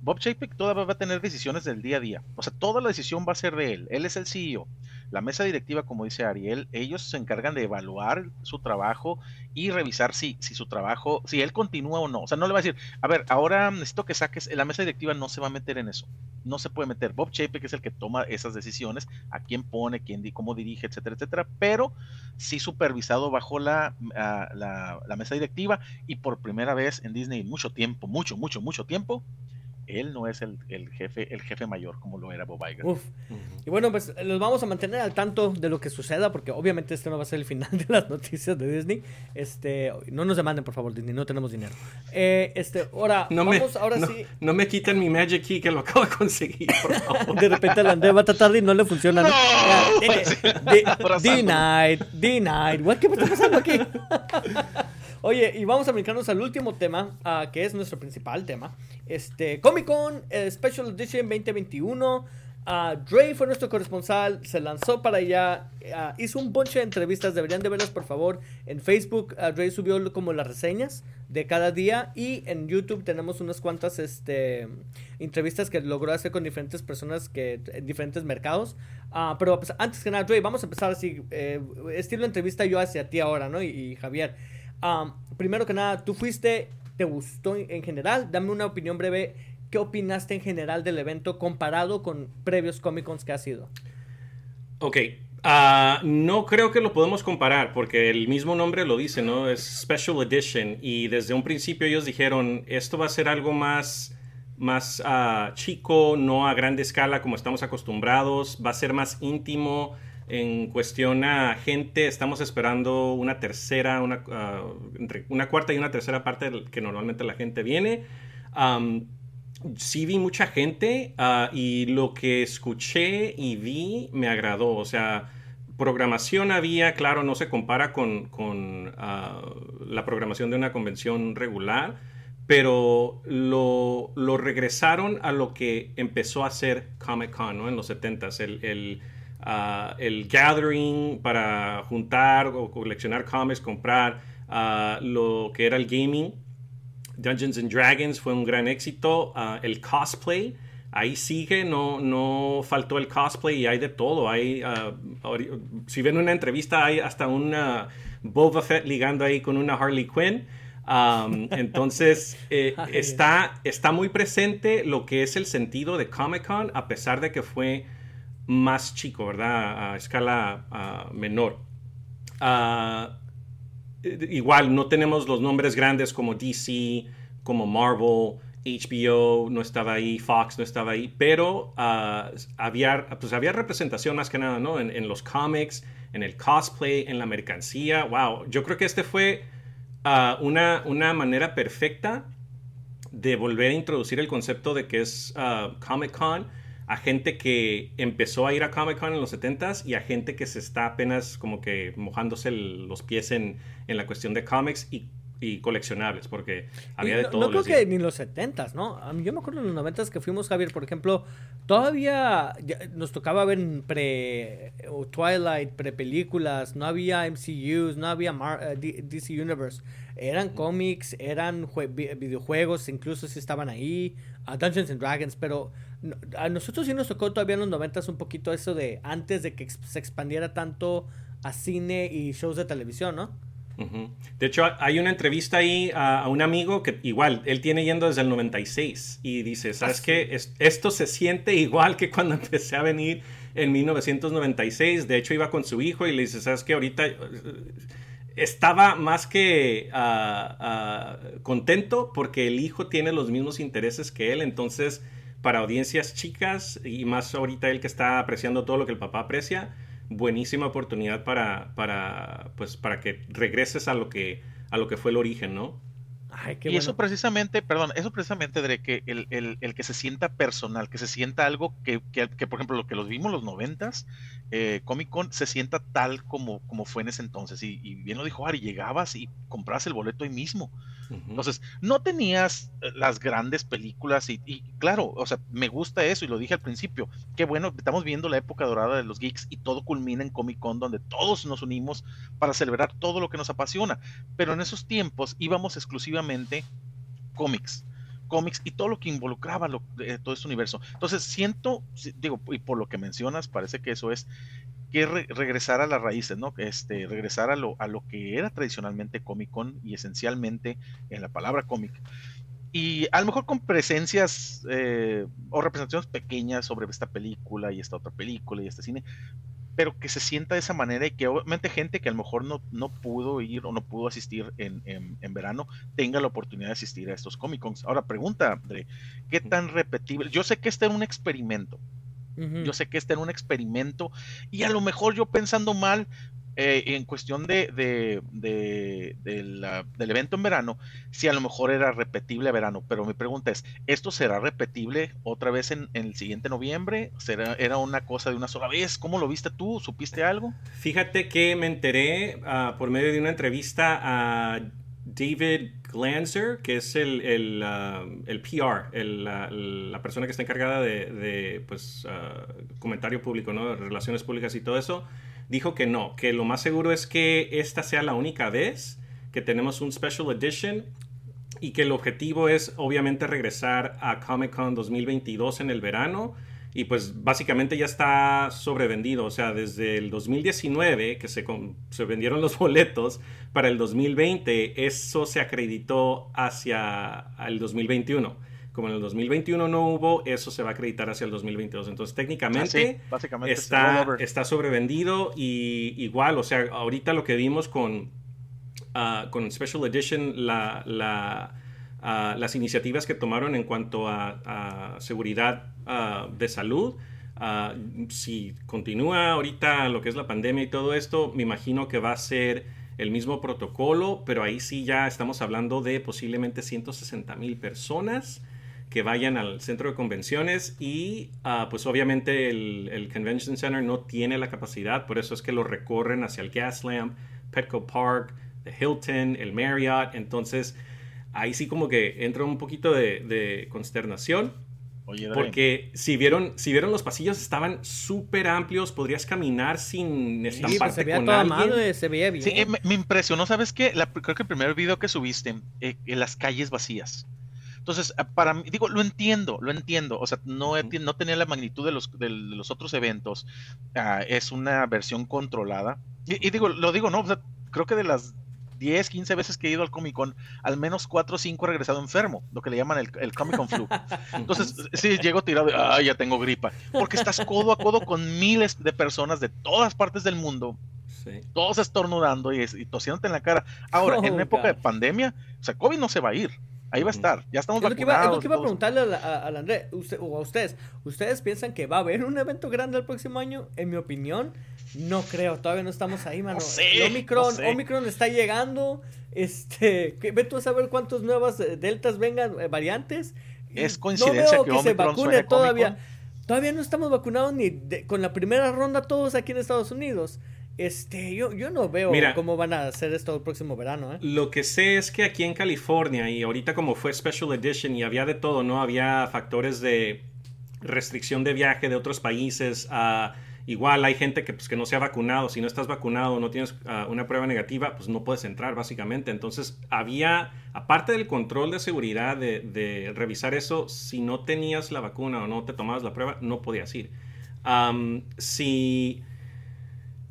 Bob Chapek todavía va a tener decisiones del día a día. O sea, toda la decisión va a ser de él. Él es el CEO. La mesa directiva, como dice Ariel, ellos se encargan de evaluar su trabajo y revisar si, si su trabajo, si él continúa o no. O sea, no le va a decir, a ver, ahora necesito que saques, la mesa directiva no se va a meter en eso. No se puede meter. Bob Chapek es el que toma esas decisiones, a quién pone, quién, cómo dirige, etcétera, etcétera, pero sí supervisado bajo la, la, mesa directiva y por primera vez en Disney mucho tiempo, mucho, mucho, mucho tiempo, él no es el, jefe el jefe mayor como lo era Bob Iger. Y bueno, pues los vamos a mantener al tanto de lo que suceda, porque obviamente este no va a ser el final de las noticias de Disney. Este, no nos demanden, por favor, Disney, no tenemos dinero. Eh, este, ahora, no vamos, me, ahora no, sí. No me quiten mi Magic Key que lo acabo de conseguir, por favor. de repente la André va a tratar y no le funciona. No, denied, denied. ¿Qué está pasando aquí? Oye, y vamos a brincarnos al último tema, uh, que es nuestro principal tema. Este, Comic Con eh, Special Edition 2021. Uh, Dre fue nuestro corresponsal, se lanzó para allá, uh, hizo un bunch de entrevistas, deberían de verlas por favor. En Facebook, Dre subió como las reseñas de cada día y en YouTube tenemos unas cuantas este, entrevistas que logró hacer con diferentes personas que, en diferentes mercados. pero pues, antes que nada, Dre, vamos a empezar así, eh, estilo entrevista yo hacia ti ahora, ¿no? y Javier primero que nada, tú fuiste, ¿te gustó en general? Dame una opinión breve. ¿Qué opinaste en general del evento comparado con previos Comic Cons que ha sido? Ok, ah, no creo que lo podemos comparar porque el mismo nombre lo dice, ¿no? Es Special Edition y desde un principio ellos dijeron, esto va a ser algo más, más ah, chico, no a grande escala como estamos acostumbrados, va a ser más íntimo en cuestión a gente, estamos esperando una tercera, una, ah, una cuarta y una tercera parte que normalmente la gente viene. sí vi mucha gente ah, y lo que escuché y vi me agradó. O sea, programación había, claro, no se compara con, ah, la programación de una convención regular, pero lo, regresaron a lo que empezó a ser Comic Con ¿no? en los 70s. el El gathering para juntar o coleccionar cómics, comprar ah, lo que era el gaming. Dungeons and Dragons fue un gran éxito. El cosplay, ahí sigue, no, no faltó el cosplay y hay de todo. Hay, si ven una entrevista, hay hasta una Boba Fett ligando ahí con una Harley Quinn. entonces, eh, está, está muy presente lo que es el sentido de Comic Con, a pesar de que fue más chico, ¿verdad? A escala menor. igual no tenemos los nombres grandes como DC, como Marvel, HBO no estaba ahí, Fox no estaba ahí, pero ah, había, pues había representación más que nada, ¿no? En, los cómics, en el cosplay, en la mercancía. Wow, yo creo que este fue ah, una, una manera perfecta de volver a introducir el concepto de que es ah, Comic Con a gente que empezó a ir a Comic Con en los 70s y a gente que se está apenas como que mojándose los pies en, en, la cuestión de cómics y, y, coleccionables, porque había de todo. No creo que ni los 70s, ¿no? Yo me acuerdo en los 90s que fuimos, Javier, por ejemplo, todavía nos tocaba ver pre Twilight, pre películas, no había MCUs, no había eh, DC Universe. Eran cómics, eran videojuegos, incluso si estaban ahí, a Dungeons and Dragons, pero a nosotros sí nos tocó todavía en los noventas un poquito eso de antes de que se expandiera tanto a cine y shows de televisión, ¿no? De hecho, hay una entrevista ahí a, un amigo que igual, él tiene yendo desde el 96 y dice, ¿sabes ah, qué? esto se siente igual que cuando empecé a venir en 1996. De hecho, iba con su hijo y le dice, ¿sabes qué? Ahorita eh, estaba más que ah, ah, contento porque el hijo tiene los mismos intereses que él, entonces para audiencias chicas y más ahorita él que está apreciando todo lo que el papá aprecia, buenísima oportunidad para, para, pues, para que regreses a lo que, a lo que fue el origen, ¿no? Y eso precisamente, perdón, eso precisamente, Dre, que el, el, que se sienta personal, que se sienta algo que, que, que por ejemplo, lo que los vimos los noventas, eh, Comic Con se sienta tal como, como fue en ese entonces. Y, bien lo dijo Ari, llegabas y comprabas el boleto ahí mismo. Entonces, no tenías eh, las grandes películas y, claro, o sea, me gusta eso y lo dije al principio. Qué bueno, estamos viendo la época dorada de los geeks y todo culmina en Comic Con donde todos nos unimos para celebrar todo lo que nos apasiona. Pero en esos tiempos íbamos exclusivamente cómics cómics y todo lo que involucraba eh, todo este universo. Entonces siento, digo, y por lo que mencionas, parece que eso es que regresar a las raíces, ¿no? Este, regresar a lo, a lo que era tradicionalmente Comic Con y esencialmente en la palabra cómic. Y a lo mejor con presencias eh, o representaciones pequeñas sobre esta película y esta otra película y este cine, pero que se sienta de esa manera y que obviamente gente que a lo mejor no, no pudo ir o no pudo asistir en, en, verano tenga la oportunidad de asistir a estos Comic Cons. Ahora, pregunta, André, ¿qué tan repetible? Yo sé que este era un experimento. Yo sé que este era un experimento y a lo mejor yo pensando mal, eh, en cuestión de, del evento en verano, si a lo mejor era repetible a verano, pero mi pregunta es, ¿esto será repetible otra vez en, el siguiente noviembre? ¿Será, ¿Era una cosa de una sola vez? ¿Cómo lo viste tú? ¿Supiste algo? Fíjate que me enteré ah, por medio de una entrevista a David Glanzer, que es el, el, ah, PR, la, persona que está encargada de, pues, ah, comentario público, ¿no? relaciones públicas y todo eso dijo que no, que lo más seguro es que esta sea la única vez que tenemos un Special Edition y que el objetivo es obviamente regresar a Comic Con 2022 en el verano y pues básicamente ya está sobrevendido, o sea, desde el 2019 que se, se vendieron los boletos para el 2020, eso se acreditó hacia el 2021 como en el 2021 no hubo, eso se va a acreditar hacia el 2022. Entonces, técnicamente, ah, está, está sobrevendido y igual, o sea, ahorita lo que vimos con, uh, con Special Edition, la, la, las iniciativas que tomaron en cuanto a, seguridad de salud, si continúa ahorita lo que es la pandemia y todo esto, me imagino que va a ser el mismo protocolo, pero ahí sí ya estamos hablando de posiblemente 160 mil personas que vayan al centro de convenciones y ah, pues obviamente el, Convention Center no tiene la capacidad, por eso es que lo recorren hacia el Gaslamp, Petco Park, the Hilton, el Marriott, entonces ahí sí como que entra un poquito de, consternación. porque si vieron, si vieron los pasillos estaban súper amplios, podrías caminar sin estamparte se veía con se veía bien. Sí, eh, me, impresionó, ¿sabes qué? creo que el primer video que subiste, eh, en las calles vacías. Entonces, ah, para mí, digo, lo entiendo, lo entiendo. O sea, no, no tenía la magnitud de los, de los otros eventos. Ah, es una versión controlada. Y, digo, lo digo, no, creo que de las 10, 15 veces que he ido al Comic Con, al menos 4 o 5 he regresado enfermo, lo que le llaman el, el Comic Con flu. Entonces, sí, llego tirado, ah, ya tengo gripa. Porque estás codo a codo con miles de personas de todas partes del mundo. Todos estornudando y, y, tosiéndote en la cara. Ahora, en oh, época de pandemia, o sea, COVID no se va a ir. Ahí va a estar, ya estamos es lo que iba, es lo que iba a preguntarle al André o a ustedes. ¿Ustedes piensan que va a haber un evento grande el próximo año? En mi opinión, no creo. Todavía no estamos ahí, mano. Omicron, Omicron está llegando. Este, ve tú a saber cuántas nuevas eh, deltas vengan, eh, variantes. Es coincidencia no veo que, se vacune todavía. Todavía no estamos vacunados ni con la primera ronda todos aquí en Estados Unidos. Este, yo, yo no veo cómo van a hacer esto el próximo verano. ¿eh? Lo que sé es que aquí en California, y ahorita como fue Special Edition y había de todo, ¿no? Había factores de restricción de viaje de otros países. Uh, igual hay gente que, pues, que no se ha vacunado. Si no estás vacunado, no tienes uh, una prueba negativa, pues no puedes entrar, básicamente. Entonces, había, aparte del control de seguridad, de, de revisar eso, si no tenías la vacuna o no te tomabas la prueba, no podías ir. Um, si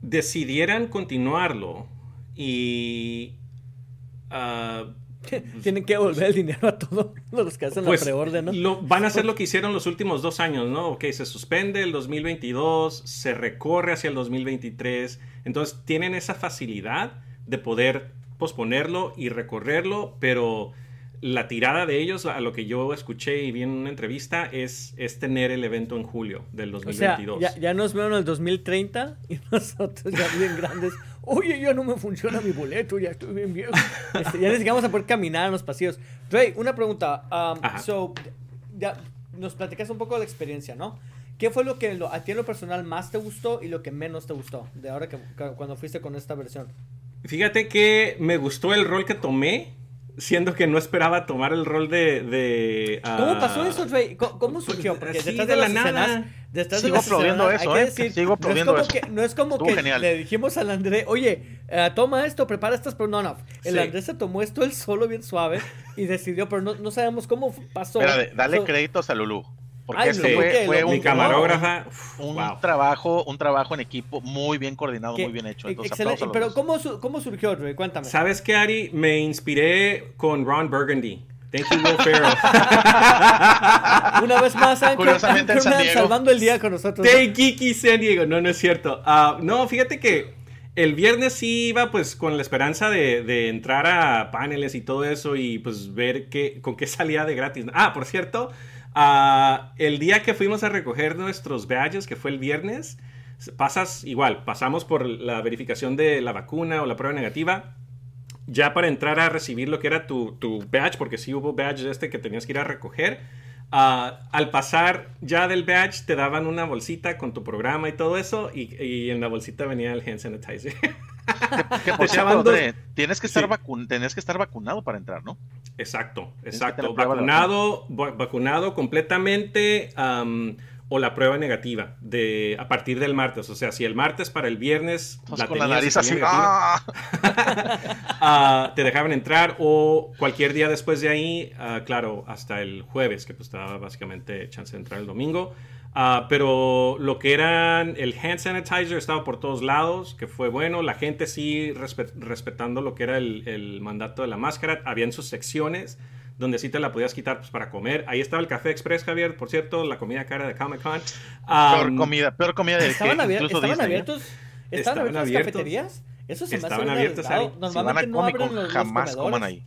decidieran continuarlo y... Uh, Tienen que devolver el dinero a todos los que hacen la pues, preorden, ¿no? Lo, van a hacer lo que hicieron los últimos dos años, ¿no? Ok, se suspende el 2022, se recorre hacia el 2023. Entonces tienen esa facilidad de poder posponerlo y recorrerlo, pero la tirada de ellos, a lo que yo escuché y vi en una entrevista, es, es tener el evento en julio del 2022. O sea, ya, ya nos vieron en el 2030 y nosotros ya bien grandes. Oye, ya no me funciona mi boleto, ya estoy bien viejo. Este, ya necesitamos a poder caminar en los pasillos. Dre, una pregunta. Um, so, ya nos platicas un poco de la experiencia, ¿no? ¿Qué fue lo que lo, a ti en lo personal más te gustó y lo que menos te gustó de ahora que, cuando fuiste con esta versión? Fíjate que me gustó el rol que tomé siendo que no esperaba tomar el rol de... de ¿Cómo pasó eso, Trey? ¿Cómo, surgió? Porque pues, detrás de, la nada... Escenas, Sigo aplaudiendo eso, ¿eh? Sigo aplaudiendo no es como Que, no es como que le dijimos al André, oye, uh, toma esto, prepara estas, pero no, no. El sí. Andrés se tomó esto él solo bien suave y decidió, pero no, no sabemos cómo pasó. Espérate, dale so, créditos a Lulú. Porque Ay, fue, fue un, camarógrafa. Un, wow. trabajo, un trabajo en equipo muy bien coordinado, muy bien hecho. Entonces, excelente. Pero ¿cómo, ¿cómo, surgió, Rey? Cuéntame. ¿Sabes qué, Ari? Me inspiré con Ron Burgundy. Thank you, Will Ferrell. Una vez más, Curiosamente en San Diego. salvando el día con nosotros. Thank Kiki San Diego. No, no es cierto. Uh, no, fíjate que el viernes sí iba pues con la esperanza de, de, entrar a paneles y todo eso y pues ver qué, con qué salía de gratis. Ah, por cierto, Uh, el día que fuimos a recoger nuestros badges, que fue el viernes, pasas igual, pasamos por la verificación de la vacuna o la prueba negativa. Ya para entrar a recibir lo que era tu, tu badge, porque sí hubo badge este que tenías que ir a recoger. Uh, al pasar ya del badge te daban una bolsita con tu programa y todo eso y, y en la bolsita venía el hand sanitizer. que, por cierto, André, tienes que estar sí. vacun tienes que estar vacunado para entrar, ¿no? Exacto, exacto. Vacunado, vacunado completamente um, o la prueba negativa de a partir del martes. O sea, si el martes para el viernes la con la nariz así, ¡ah! uh, te dejaban entrar o cualquier día después de ahí, uh, claro, hasta el jueves, que pues estaba básicamente chance de entrar el domingo. Uh, pero lo que eran el hand sanitizer estaba por todos lados, que fue bueno. La gente sí respet respetando lo que era el, el, mandato de la máscara. Habían sus secciones donde sí te la podías quitar pues, para comer. Ahí estaba el Café Express, Javier, por cierto, la comida cara de Comic Con. Um, peor comida, peor comida de ¿Estaban, que abier incluso ¿estaban Disney, abiertos? ¿Estaban, ¿Estaban abiertos las cafeterías? Eso se estaban me hace abiertos ahí. Si van a no Comic Con, los, jamás coman ahí.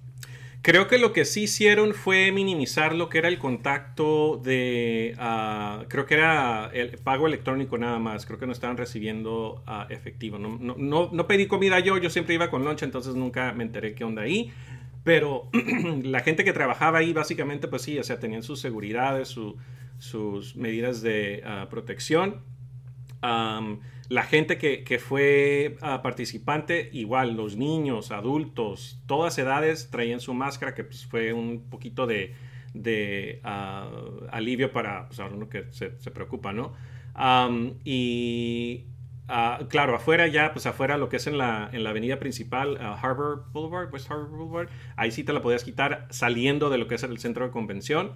Creo que lo que sí hicieron fue minimizar lo que era el contacto de, uh, creo que era el pago electrónico nada más, creo que no estaban recibiendo uh, efectivo. No, no, no, no, pedí comida yo, yo siempre iba con lunch, entonces nunca me enteré qué onda ahí. Pero la gente que trabajaba ahí básicamente, pues sí, o sea, tenían sus seguridades, su, sus medidas de uh, protección. Um, la gente que, que fue uh, participante, igual, los niños, adultos, todas edades traían su máscara, que pues, fue un poquito de, de uh, alivio para pues, uno que se, se preocupa, ¿no? Um, y uh, claro, afuera ya, pues afuera lo que es en la, en la avenida principal, Harbor Boulevard, West Harbor Boulevard, ahí sí te la podías quitar saliendo de lo que es el centro de convención.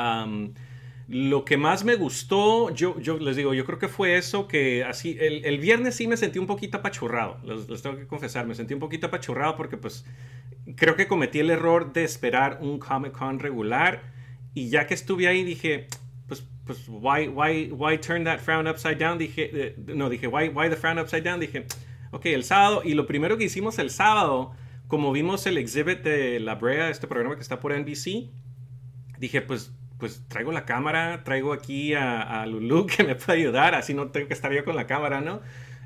Um, lo que más me gustó, yo, yo les digo, yo creo que fue eso, que así, el, el viernes sí me sentí un poquito apachurrado, les, tengo que confesar, me sentí un poquito apachurrado porque pues creo que cometí el error de esperar un Comic Con regular y ya que estuve ahí dije, pues, pues, why, why, why turn that frown upside down? Dije, eh, no, dije, why, why the frown upside down? Dije, ok, el sábado, y lo primero que hicimos el sábado, como vimos el exhibit de La Brea, este programa que está por NBC, dije, pues pues traigo la cámara, traigo aquí a, a, Lulu que me puede ayudar, así no tengo que estar yo con la cámara, ¿no?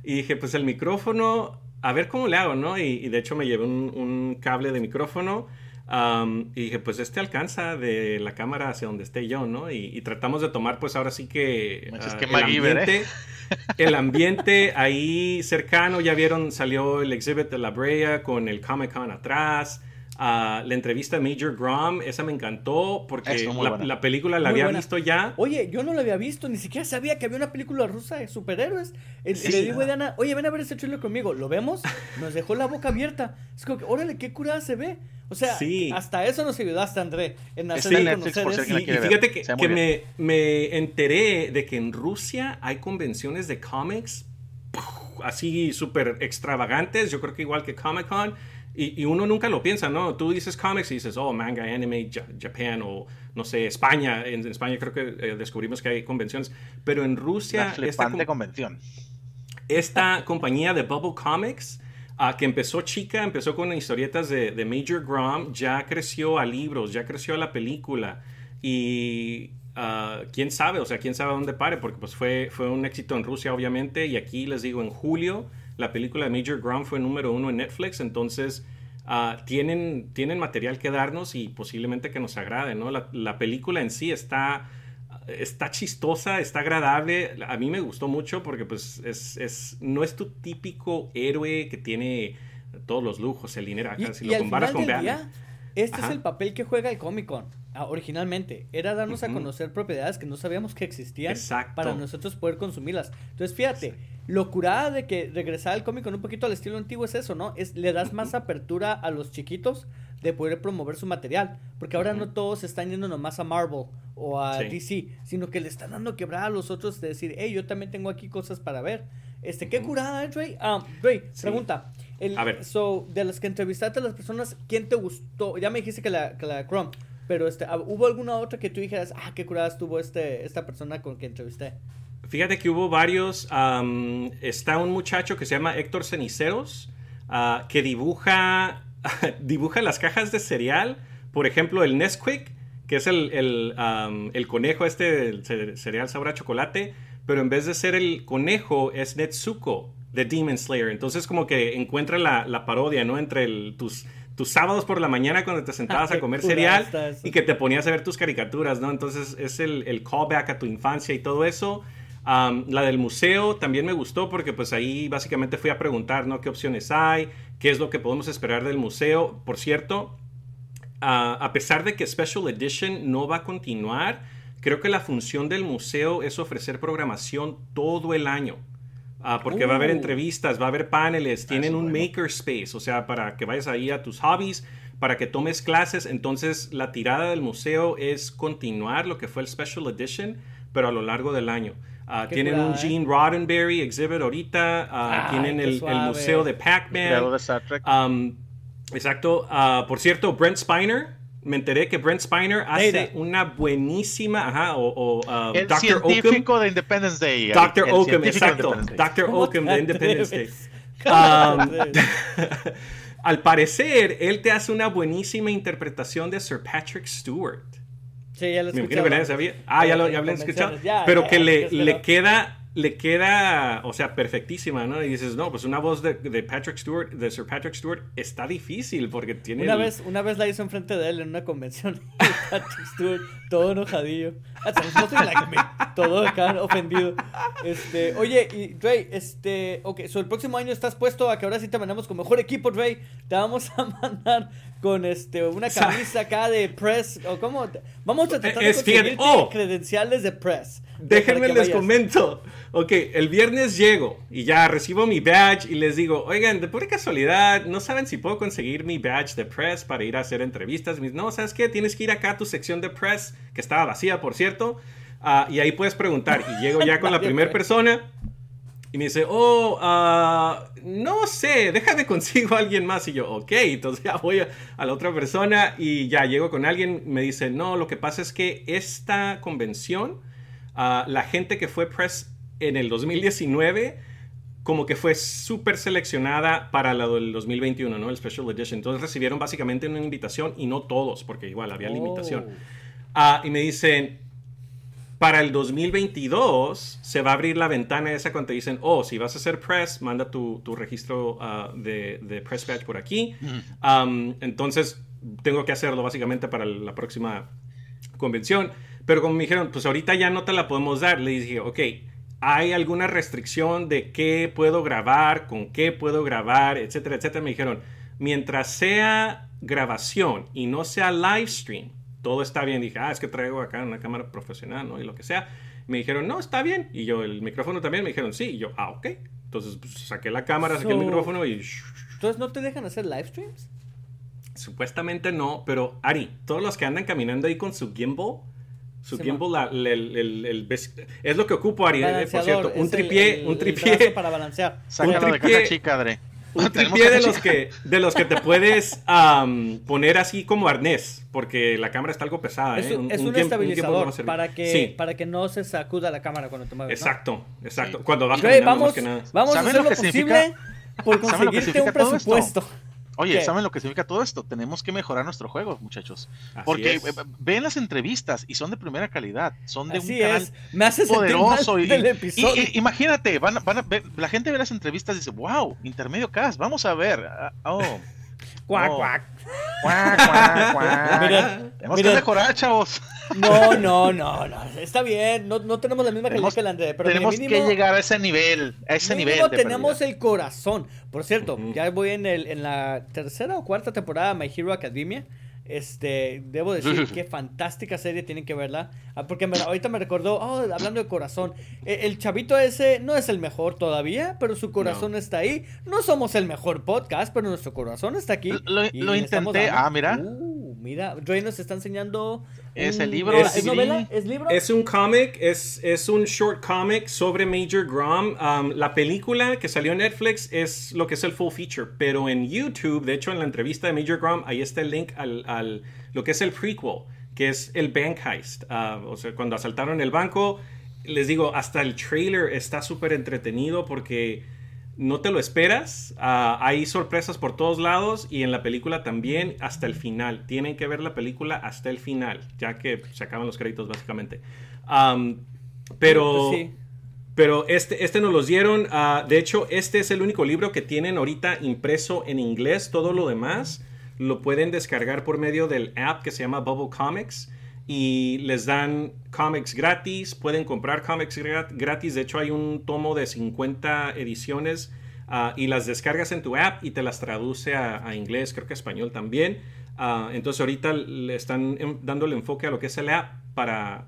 Y dije, pues el micrófono, a ver cómo le hago, ¿no? Y, y de hecho me llevé un, un cable de micrófono um, y dije, pues este alcanza de la cámara hacia donde esté yo, ¿no? Y, y tratamos de tomar, pues ahora sí que, uh, que el, ambiente, ¿eh? el ambiente ahí cercano, ya vieron, salió el exhibit de La Brea con el Comic Con atrás. Uh, la entrevista de Major Grom, esa me encantó porque la, la, película la muy había buena. visto ya. Oye, yo no la había visto, ni siquiera sabía que había una película rusa de superhéroes. El, sí, le digo a Diana, oye, ven a ver ese trailer conmigo. ¿Lo vemos? Nos dejó la boca abierta. Es como que, órale, qué curada se ve. O sea, sí. hasta eso nos ayudaste, André, en hacer sí, Netflix, por si y, y fíjate que, que me, me enteré de que en Rusia hay convenciones de cómics así súper extravagantes. Yo creo que igual que Comic Con y, y, uno nunca lo piensa, ¿no? Tú dices cómics y dices, oh, manga, anime, Japan o, no sé, España. En, en España creo que eh, descubrimos que hay convenciones. Pero en Rusia... Una esta convención. Esta compañía de Bubble Comics ah, que empezó chica, empezó con historietas de, de Major Grom, ya creció a libros, ya creció a la película. Y ah, quién sabe, o sea, quién sabe a dónde pare, porque pues fue, fue un éxito en Rusia, obviamente. Y aquí les digo, en julio, la película de Major Grom fue número uno en Netflix. Entonces, ah, tienen, tienen material que darnos y posiblemente que nos agrade, ¿no? La, la película en sí está está chistosa, está agradable. A mí me gustó mucho porque pues es, es no es tu típico héroe que tiene todos los lujos, el dinero acá, Y, si y lo comparas con día, este Ajá. es el papel que juega el Comic Con ah, originalmente. Era darnos a conocer propiedades que no sabíamos que existían Exacto. para nosotros poder consumirlas. Entonces, fíjate, lo curada de que regresar al Comic Con un poquito al estilo antiguo es eso, ¿no? Es le das más apertura a los chiquitos de poder promover su material. Porque ahora no todos están yendo nomás a Marvel o a Sí. DC, sino que le están dando quebrar a los otros de decir, hey, yo también tengo aquí cosas para ver. Este, qué curada, ¿eh, Dre? Ah, Dre, Sí. pregunta. El, A ver. So, de las que entrevistaste a las personas, ¿quién te gustó? Ya me dijiste que la, que la Chrome, pero este, ah, ¿hubo alguna otra que tú dijeras, ah, qué curada estuvo este, esta persona con quien entrevisté? Fíjate que hubo varios. está un muchacho que se llama Héctor Ceniceros, ah, que dibuja, dibuja las cajas de cereal. Por ejemplo, el Nesquik, que es el, el, el conejo este ce- cereal sabor a chocolate. Pero en vez de ser el conejo, es Netsuko de Demon Slayer. Entonces, como que encuentra la, parodia, ¿no? Entre el- tus, tus sábados por la mañana cuando te sentabas a comer cereal y que te ponías a ver tus caricaturas, ¿no? Entonces es el, el callback a tu infancia y todo eso. La del museo también me gustó porque pues ahí básicamente fui a preguntar, ¿no? ¿Qué opciones hay? ¿Qué es lo que podemos esperar del museo? Por cierto, a pesar de que Special Edition no va a continuar, creo que la función del museo es ofrecer programación todo el año. Ah, porque va a haber Uh. entrevistas, va a haber paneles, tienen eso un bueno. makerspace, o sea, para que vayas ahí a tus hobbies, para que tomes clases. Entonces, la tirada del museo es continuar lo que fue el Special Edition, pero a lo largo del año. Ah, tienen un curada, ¿eh? Gene Roddenberry exhibit ahorita, ah, Ay, tienen el, museo de Pac-Man. Um, exacto. Ah, por cierto, Brent Spiner. Me enteré que Brent Spiner hace Data. una buenísima. Ajá, o, o, ah, el Dr. Oakham. científico de Independence Day. Dr. el Oakham, exacto. Dr. ¿Cómo Oakham de Independence Day. Um? Al parecer, él te hace una buenísima interpretación de Sir Patrick Stewart. Sí, ya lo Me escuché. imagino que nadie sabía. Ah, ya lo, ya lo escuchado. pero que le, le queda, le queda, o sea, perfectísima, ¿no? Y dices, no, pues una voz de, de Patrick Stewart, de Sir Patrick Stewart, está difícil porque tiene. Una el- vez, una vez la hizo enfrente de él en una convención. Patrick Stewart, todo enojadillo. Todo acá ofendido. Este, oye, y Dre, este, ok, so el próximo año estás puesto a que ahora sí te mandamos con mejor equipo, Dre. Te vamos a mandar con este una Sa- camisa acá de press o cómo vamos a tratar de conseguirte oh. credenciales de press. Déjenme les vayas. comento. Ok, el viernes llego y ya recibo mi badge y les digo, oigan, de pura casualidad, ¿no saben si puedo conseguir mi badge de press para ir a hacer entrevistas? Dicen, no, ¿sabes qué? Tienes que ir acá a tu sección de press, que estaba vacía, por cierto, ah, y ahí puedes preguntar. Y llego ya con la primera persona y me dice, oh, ah, no sé, déjame consigo a alguien más. Y yo, ok, entonces ya voy a, a la otra persona y ya llego con alguien. Me dice, no, lo que pasa es que esta convención, ah, la gente que fue press en el 2019, como que fue súper seleccionada para la del 2021, ¿no? El Special Edition. Entonces recibieron básicamente una invitación y no todos, porque igual había limitación. Oh. Ah, y me dicen, para el 2022 se va a abrir la ventana esa cuando te dicen, oh, si vas a hacer press, manda tu, tu registro ah, de, de press badge por aquí. Am, entonces, tengo que hacerlo básicamente para la próxima convención. Pero como me dijeron, pues ahorita ya no te la podemos dar, le dije, ok, ¿hay alguna restricción de qué puedo grabar, con qué puedo grabar, etcétera, etcétera? Me dijeron, mientras sea grabación y no sea live stream, todo está bien. Dije, ah, es que traigo acá una cámara profesional, ¿no? Y lo que sea. Me dijeron, no, está bien. Y yo, el micrófono también. Me dijeron, sí. Y yo, ah, ok. Entonces pues, saqué la cámara, saqué el So- micrófono y Entonces, ¿no te dejan hacer live streams? Supuestamente no, pero Ari, todos los que andan caminando ahí con su gimbal, su Sí, gimbal, la- el- el- el- es lo que ocupo, Ari, eh, por cierto, un tripié, el- un tripié, para balancear. Sácalo de tripié- caja chica. un tripié de los que, de los que te puedes am, poner así como arnés, porque la cámara está algo pesada, Es, ¿eh? un, es un a estabilizador servir. para que, Sí, para que no se sacuda la cámara cuando te mueves. ¿no? exacto, exacto. Sí. Cuando vas caminando, más vamos, que nada. vamos a ¿Saben hacer lo lo posible significa? por ¿Saben lo que conseguirte un todo esto? Oye, ¿Qué? ¿saben lo que significa todo esto? Tenemos que mejorar nuestro juego, muchachos. Así Porque es. ven las entrevistas y son de primera calidad. Son de Así un canal es. Me hace poderoso. Y, imagínate, van, van a ver- la gente ve las entrevistas y dice, wow, intermedio cast, vamos a ver. Ah, oh, Cuac, cuac. cuac, cuac, cuac. Miren, Tenemos miren. que mejorar, chavos. No, no, no, no. Está bien. No, no tenemos la misma calidad Tenemos, que el André. Pero tenemos mínimo, que llegar a ese nivel. A ese nivel. tenemos perdida. el corazón. Por cierto, ya voy en, el, en la tercera o cuarta temporada de My Hero Academia. Este, debo decir qué fantástica serie tienen que verla. Ah, Porque me- ahorita me recordó, oh, hablando de corazón, eh, el chavito ese no es el mejor todavía, pero su corazón está ahí. No somos el mejor podcast, pero nuestro corazón está aquí. Lo- intenté. Ah, mira. Uh, mira, Dre nos está enseñando. Es un- el libro, el ¿Es, novela? ¿Es libro? Es un cómic, es, es un short comic sobre Major Grom. Um, la película que salió en Netflix es lo que es el full feature, pero en YouTube, de hecho en la entrevista de Major Grom, ahí está el link al, al- lo que es el prequel, que es el bank heist. Ah, o sea, cuando asaltaron el banco, les digo, hasta el trailer está súper entretenido porque no te lo esperas. Ah, hay sorpresas por todos lados y en la película también hasta el final. Tienen que ver la película hasta el final, ya que se acaban los créditos básicamente. Am, pero, Pues sí. pero este, este nos los dieron. ah, de hecho, este es el único libro que tienen ahorita impreso en inglés. Todo lo demás lo pueden descargar por medio del app que se llama Bubble Comics. Y les dan cómics gratis, pueden comprar cómics gra- gratis. De hecho, hay un tomo de 50 ediciones ah, y las descargas en tu app y te las traduce a, inglés, creo que español también. Ah, entonces, ahorita le están dando el enfoque a lo que es el app para,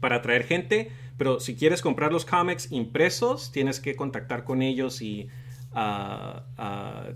para atraer gente. Pero si quieres comprar los cómics impresos, tienes que contactar con ellos y ah,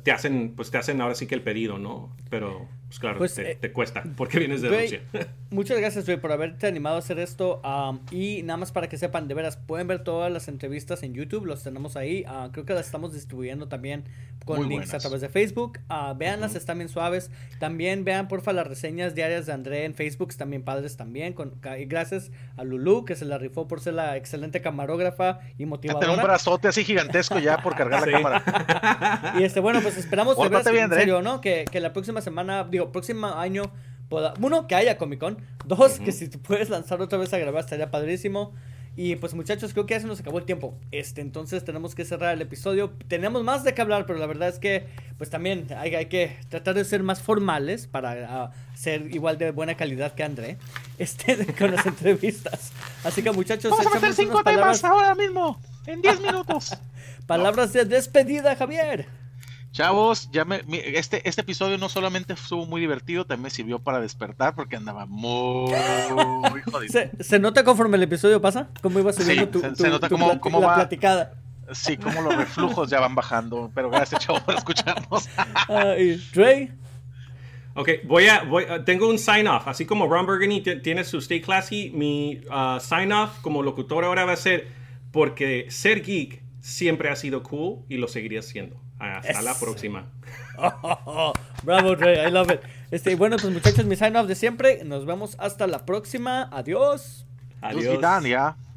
te hacen, pues te hacen ahora sí que el pedido, ¿no? Pero, pues claro, Pues, te, eh, te cuesta porque vienes de Güey, Rusia. Muchas gracias, Joey, por haberte animado a hacer esto. am, y nada más para que sepan, de veras, pueden ver todas las entrevistas en YouTube, los tenemos ahí. ah, creo que las estamos distribuyendo también con Muy links a buenas. través de Facebook. Ah, véanlas, están bien suaves. También vean, porfa, las reseñas diarias de André en Facebook, están bien padres también. Con, y gracias a Lulu, que se la rifó por ser la excelente camarógrafa y Ya tener un motivadora. brazote así gigantesco ya por cargar la cámara. Y este, bueno, pues esperamos de veras bien, en serio, ¿no? Que, que la próxima semana, digo, próximo año, pueda, uno, que haya Comic Con, dos, que si te puedes lanzar otra vez a grabar estaría padrísimo. Y pues muchachos, creo que ya se nos acabó el tiempo. Este, entonces tenemos que cerrar el episodio. Tenemos más de qué hablar, pero la verdad es que pues también hay, hay que tratar de ser más formales para ah, ser igual de buena calidad que André este, con las entrevistas. Así que muchachos, Vamos a meter cinco unas palabras, temas ahora mismo, en 10 minutos. palabras de despedida, Javier. Chavos, ya me, este, este episodio no solamente estuvo muy divertido, también me sirvió para despertar porque andaba muy jodido. ¿Se, se nota conforme el episodio pasa? ¿Cómo iba subiendo Sí, tu, se- tu- se nota tu cómo- cómo la va. platicada? Sí, como los reflujos ya van bajando, pero gracias, chavo, por escucharnos. Ay, Dre, Ok, voy a, voy, a- tengo un sign off. Así como Ron Burgundy tiene su Stay Classy, mi uh, sign off como locutor ahora va a ser porque ser geek siempre ha sido cool y lo seguiría siendo. Hasta la próxima. bravo Dre, I love it. Este, bueno, pues muchachos, mi sign off de siempre. Nos vemos hasta la próxima. Adiós. Adiós.